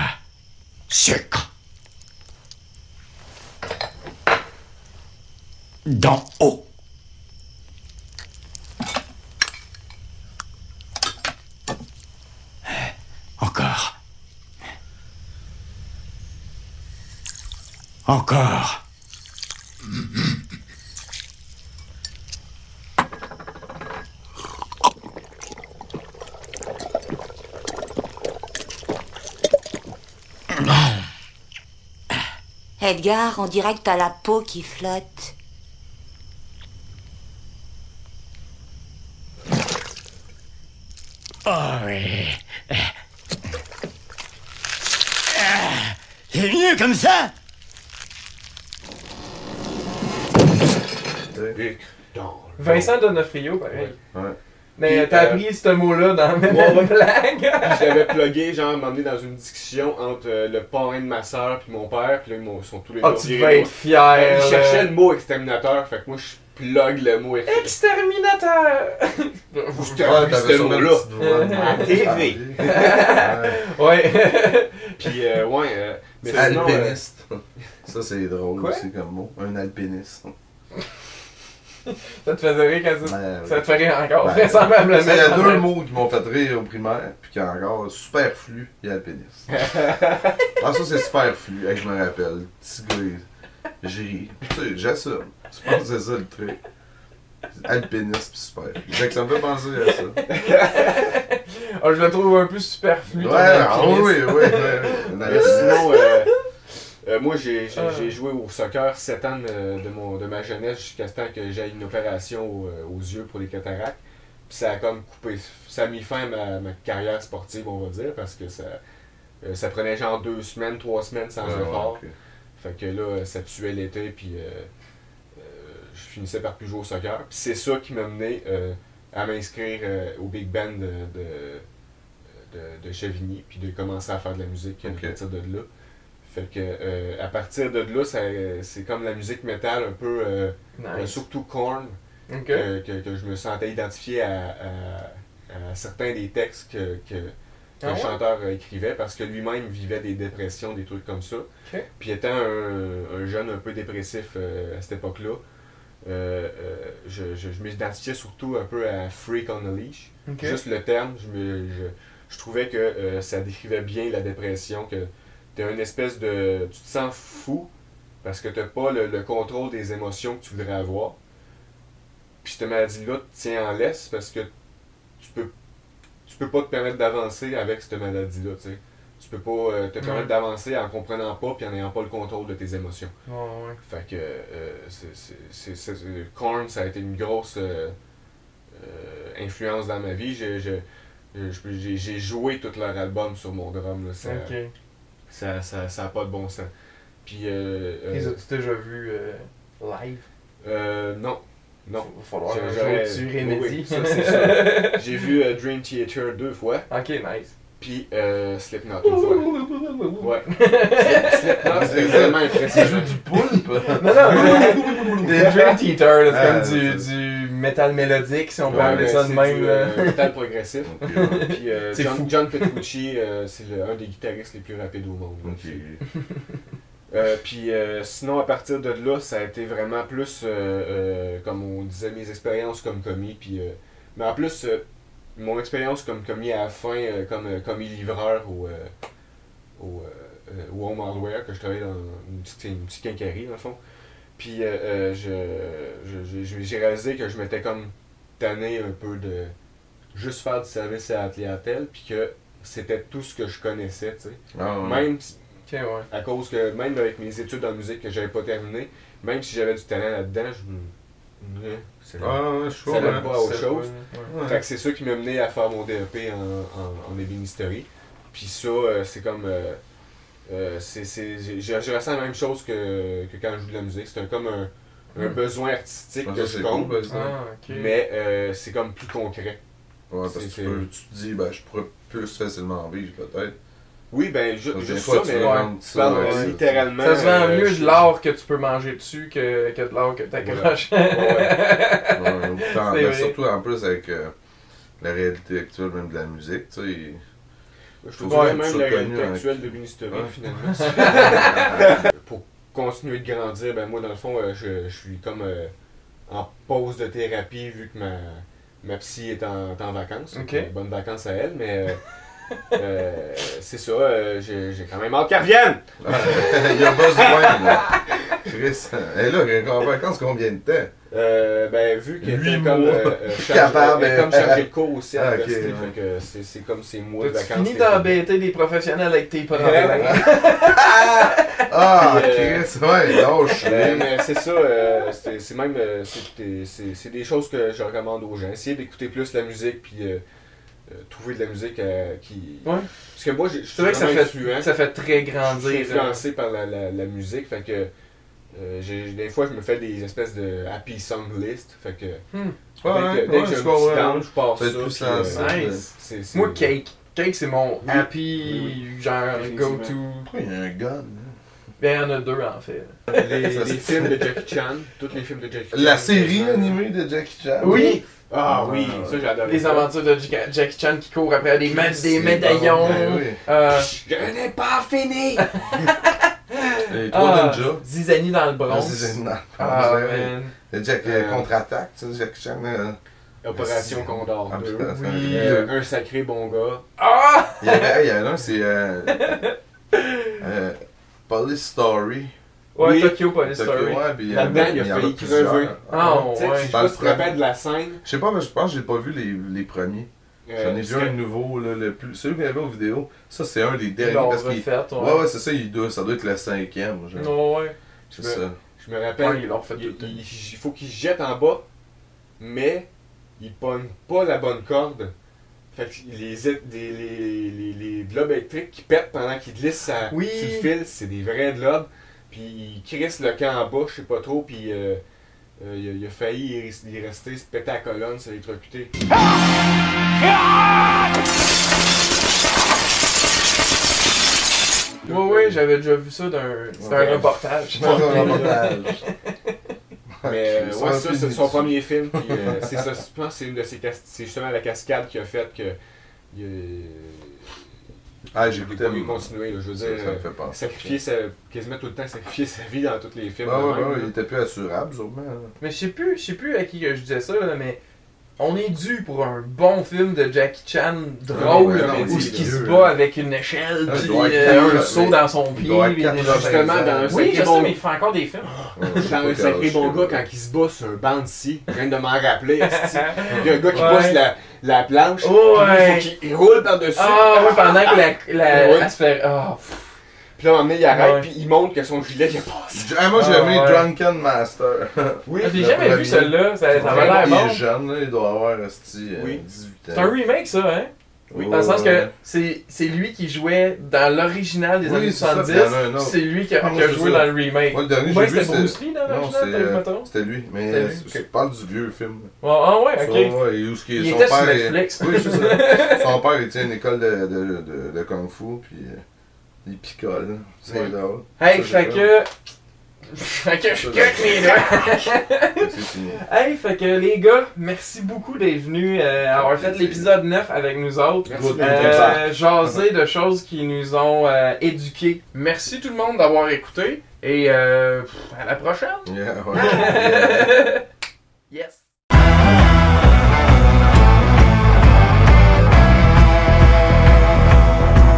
sucre. D'en haut. Encore. Edgar, on dirait que t'as la peau qui flotte. Oh oui. C'est mieux comme ça Tu Vincent Donofrio, pareil. Ouais. Mais euh, t'as euh, appris ce mot-là dans Ouais, la ouais. blague. Je l'avais plugué, genre, m'emmener dans une discussion entre euh, le parrain de ma soeur puis mon père, puis là, ils m'ont- sont tous les Oh, deux tu virés devais de être fier. Ben, Il cherchait là. le mot exterminateur, fait que moi, je plug le mot exterminateur. Exterminateur! Vous ce mot-là. À. TV. Ouais. Puis, euh, ouais, euh, mais sinon, euh, Alpiniste. Ça, c'est drôle Quoi? aussi comme mot. Un alpiniste. ça te faisait rire quand ça. Ouais, Ça te fait rire encore, Ben. Il y a deux mots qui m'ont fait rire au primaire, puis qui est encore superflu et alpiniste. ah, ça, c'est superflu, hey, je me rappelle. Petit gars, j'ai ri. Tu sais, j'assume. Je pense que c'est ça le truc? Alpiniste pis superflu. Fait que ça me fait penser à ça. Oh, je le trouve un peu superflu. Ouais, ah, oui, oui, sinon, euh, euh, moi, j'ai j'ai- joué au soccer 7 ans de, de mon, de ma jeunesse jusqu'à ce temps que j'ai une opération euh, aux yeux pour les cataractes. Puis ça a comme coupé, ça a mis fin à ma, ma carrière sportive, on va dire, parce que ça, euh, ça prenait genre deux semaines, trois semaines sans effort. Fait que là, ça tuait l'été, puis euh, euh, je finissais par plus jouer au soccer. Puis c'est ça qui m'a mené euh, à m'inscrire euh, au Big Band de, de, de, de Chevigny, puis de commencer à faire de la musique à partir de là. Fait que euh, à partir de là, c'est comme la musique métal, un peu, euh, euh, Nice. surtout Korn, Ok. que, que, que je me sentais identifié à, à- à certains des textes que, que, Ah le ouais? chanteur écrivait parce que lui-même vivait des dépressions, des trucs comme ça. Puis étant un, un jeune un peu dépressif euh, à cette époque-là, euh, euh, je, je, je m'identifiais surtout un peu à Freak on a Leash. Juste le terme, je, me, je, je trouvais que ça décrivait bien la dépression, que tu une espèce de... Tu te sens fou parce que tu pas le, le contrôle des émotions que tu voudrais avoir. Puis cette maladie-là te tient en laisse parce que tu peux tu peux pas te permettre d'avancer avec cette maladie-là, tu sais. Tu peux pas euh, te permettre d'avancer en comprenant pas puis en n'ayant pas le contrôle de tes émotions. Ouais, ouais. Fait que euh, c'est- Korn, ça a été une grosse euh, influence dans ma vie. J'ai- je- joué tout leur album sur mon drum. Là. Ça. Ça, ça, ça a pas de bon sens. Puis, euh, euh, Les as-tu déjà vus euh, live? euh, non. Non. Va falloir tu oui, Remedy. oui, ça, c'est ça. J'ai vu euh, Dream Theater deux fois, ok, nice. puis euh, Slipknot une fois. Ouais. Slip- Slipknot, c'était vraiment impressionnant. joue du poulpe. Non, non, des Dream Theater, c'est Ah, comme du, métal mélodique, si on peut appeler mais ça de même. du, euh, métal progressif. Puis euh, C'est John, fou. John Petrucci, euh, c'est un des guitaristes les plus rapides au monde. Euh, puis euh, sinon, à partir de là, ça a été vraiment plus, euh, euh, comme on disait, mes expériences comme commis. Puis, euh, mais en plus, euh, mon expérience comme commis à la fin, euh, comme euh, commis livreur au, euh, au, euh, euh, au Home Hardware, que je travaillais dans une petite, une petite quincaillerie, dans le fond. Puis euh, euh, je- j'ai réalisé que je m'étais comme tanné un peu de juste faire du service à la clientèle, puis que c'était tout ce que je connaissais, tu sais. Ah, ouais. Même ouais. à cause que même avec mes études en musique que j'avais pas terminé, même si j'avais du talent là-dedans, je me. Ouais, c'est Ah, pas à autre C'est chose. ouais. Fait que c'est ça qui m'a mené à faire mon DEP en, en, en ébénisterie. Puis ça, euh, c'est comme. euh, euh, c'est, c'est, j'ai- je, je ressens la même chose que, que quand je joue de la musique. C'est un- comme un, un Hmm. besoin artistique Ah, que ça, je compte, cool. Ah, mais euh, c'est comme plus concret. Ouais, parce que tu, peux, tu te dis, ben, je pourrais plus facilement vivre, peut-être. Oui, ben, ju- juste fois, ça, tu mais ouais, tu parles ouais, euh, c'est- littéralement. Ça se vend euh, mieux de l'or que tu peux manger dessus que, que de l'or que. Ouais, ben, vrai. surtout en plus avec euh, la réalité actuelle, même de la musique, tu sais. Je Faut trouve que même la réalité actuelle de Ouais. finalement. Pour continuer de grandir, ben moi, dans le fond, euh, je, je suis comme euh, en pause de thérapie vu que ma, ma psy est en, en vacances. Ok. Donc, Bonnes vacances à elle, mais euh, euh, c'est ça, euh, j'ai quand même hâte qu'elle revienne! Il y a besoin, là. Chris, elle est là, est en vacances combien de temps? Euh, ben, vu qu'elle Huit était comme, mois. euh, euh, chargée- Capable, elle est comme euh, chargée de cours aussi à Ah, ok, l'université, ouais. c'est c'est comme ses mois de vacances. fini l'été. d'embêter des professionnels avec tes problèmes? Ah, Puis, euh, Chris, ouais, lâche. Ouais, mais c'est ça, euh, c'est c'est même euh, c'est des- c'est c'est des choses que je recommande aux gens. Essayez d'écouter plus la musique puis euh, euh, trouver de la musique euh, qui. Ouais. Parce que moi, je suis vrai que ça fait, influent. ça fait très Je suis grandir. hein. influencé par la, la, la musique, fait que euh, j'ai- des fois je me fais des espèces de happy song list, fait que Hmm. dès Ouais, que, ouais, j'ai je un petit down, je pars Ça ça. euh. Nice. c'est- c'est- Moi, Cake. Cake, c'est mon Oui. happy, genre, go-to. Pourquoi il y a un gun? Ben, il y en a deux, en fait. Les, les films de Jackie Chan, tous les films de Jackie Chan. La série animée de Jackie Chan? Oui! Ah Ouais, oui, ça j'ai adoré. Les ça. aventures de Jack- Jackie Chan qui court après des, médaillons. bon, ben oui. euh, Je n'ai pas fini! Les trois ah, ninjas. Zizanie dans le Bronx. Ah, c'est génial. Ah, Ouais, ouais. man. Le Jack Euh, euh, contre-attaque, tu sais, Jackie Chan. euh, Opération Condor Ah, 2. putain, c'est Oui. un- Euh, un sacré bon gars. Ah! Il y avait, hey, il y en a un, c'est. Euh, euh, Police Story. Ouais, Oui. Tokyo Police Tokyo, Story. ouais, puis Là-dedans, a- il a failli crever. Ah, Tu sais, ouais. Je sais Dans pas le si tu te rappelles de la scène. Je sais pas, mais je pense que j'ai pas vu les, les premiers. J'en ai vu parce un que- nouveau, là, le plus. Celui qu'il y avait aux vidéos. Ça, c'est un des derniers parce refait, ouais. Ouais, ouais, c'est ça, il doit, ça doit être le cinquième. Non, ouais. C'est Je ça. Je me rappelle, Ouais, ils l'ont refait il, tout il- il faut qu'il se jette en bas, mais il pogne pas la bonne corde. Fait que les, les, les, les, les globes électriques qui pètent pendant qu'il glisse sa, Oui. sur le fil, c'est des vrais globes. Puis il crisse le camp en bas, je sais pas trop, puis euh, euh, il, a, il a failli y res- y rester, se péter la colonne, s'électrocuter. Ouais, ouais, j'avais déjà vu ça d'un. C'était un reportage. Un reportage. Mais euh, ouais, ça, c'est son premier film. Puis, euh, c'est ça, je pense que c'est une de ses cas- c'est justement la cascade qui a fait que. Il, euh, Ah, a pas pu continuer, là, je veux dire. ça me fait penser. sacrifier sa, quasiment tout le temps sacrifier sa vie dans tous les films. Ouais, de ouais, ouais, il était plus assurable, sûrement. là. Mais je sais plus, je sais plus à qui je disais ça, là, mais on est dû pour un bon film de Jackie Chan drôle, Ouais, non, où il ce qui se bat avec une échelle, Ah, puis euh, un saut mais- dans son pied. puis Justement, dans un Oui, sacré je sais, bon mais il fait encore des films. Sais Dans un sacré bon gars quand il se bat sur un banc de scie, je viens de m'en rappeler. Il y a un gars qui Ouais. pousse la, la planche, Oh, il faut qu'il il roule par-dessus. Ah, ouais, pendant que la. la se fait. Ah. Puis là, à un moment donné, il arrête, puis il montre que son gilet il a passé. Ah, moi, j'ai Ah, aimé ouais. Drunken Master. Oui, J'ai le jamais premier. vu celui-là, ça, ça avait l'air il bon. est jeune, là, il doit avoir esti, euh, Oui. 18 ans. C'est un remake, ça, hein? Oui. Dans le sens que c'est c'est lui qui jouait dans l'original des Oui, années c'est ça, 70, puis il y en a un puis autre. c'est lui qui a, Ah, qui a c'est joué ça. dans le remake. Moi, le dernier, j'ai vu, c'était Bruce Lee dans Non, l'original, c'est, peut-être, euh, mettons? C'était lui, mais C'était lui, je ok. parle du vieux film. Ouais, Ah ouais, ok. ouais, et où ce qui est- Il son était sur père est- Netflix. Oui, c'est ça. Son père, il tient une école de, de, de, de Kung Fu, puis euh, il picole. C'est Ouais. drôle. Hey, Ça, fait que. Fait que je cut mes doigts. Hey, fait que les gars, merci beaucoup d'être venus euh, avoir fait l'épisode 9 avec nous autres. Merci de Euh, jaser de choses qui nous ont euh, éduqués. Merci tout le monde d'avoir écouté et euh, à la prochaine. Yeah, ouais. yes.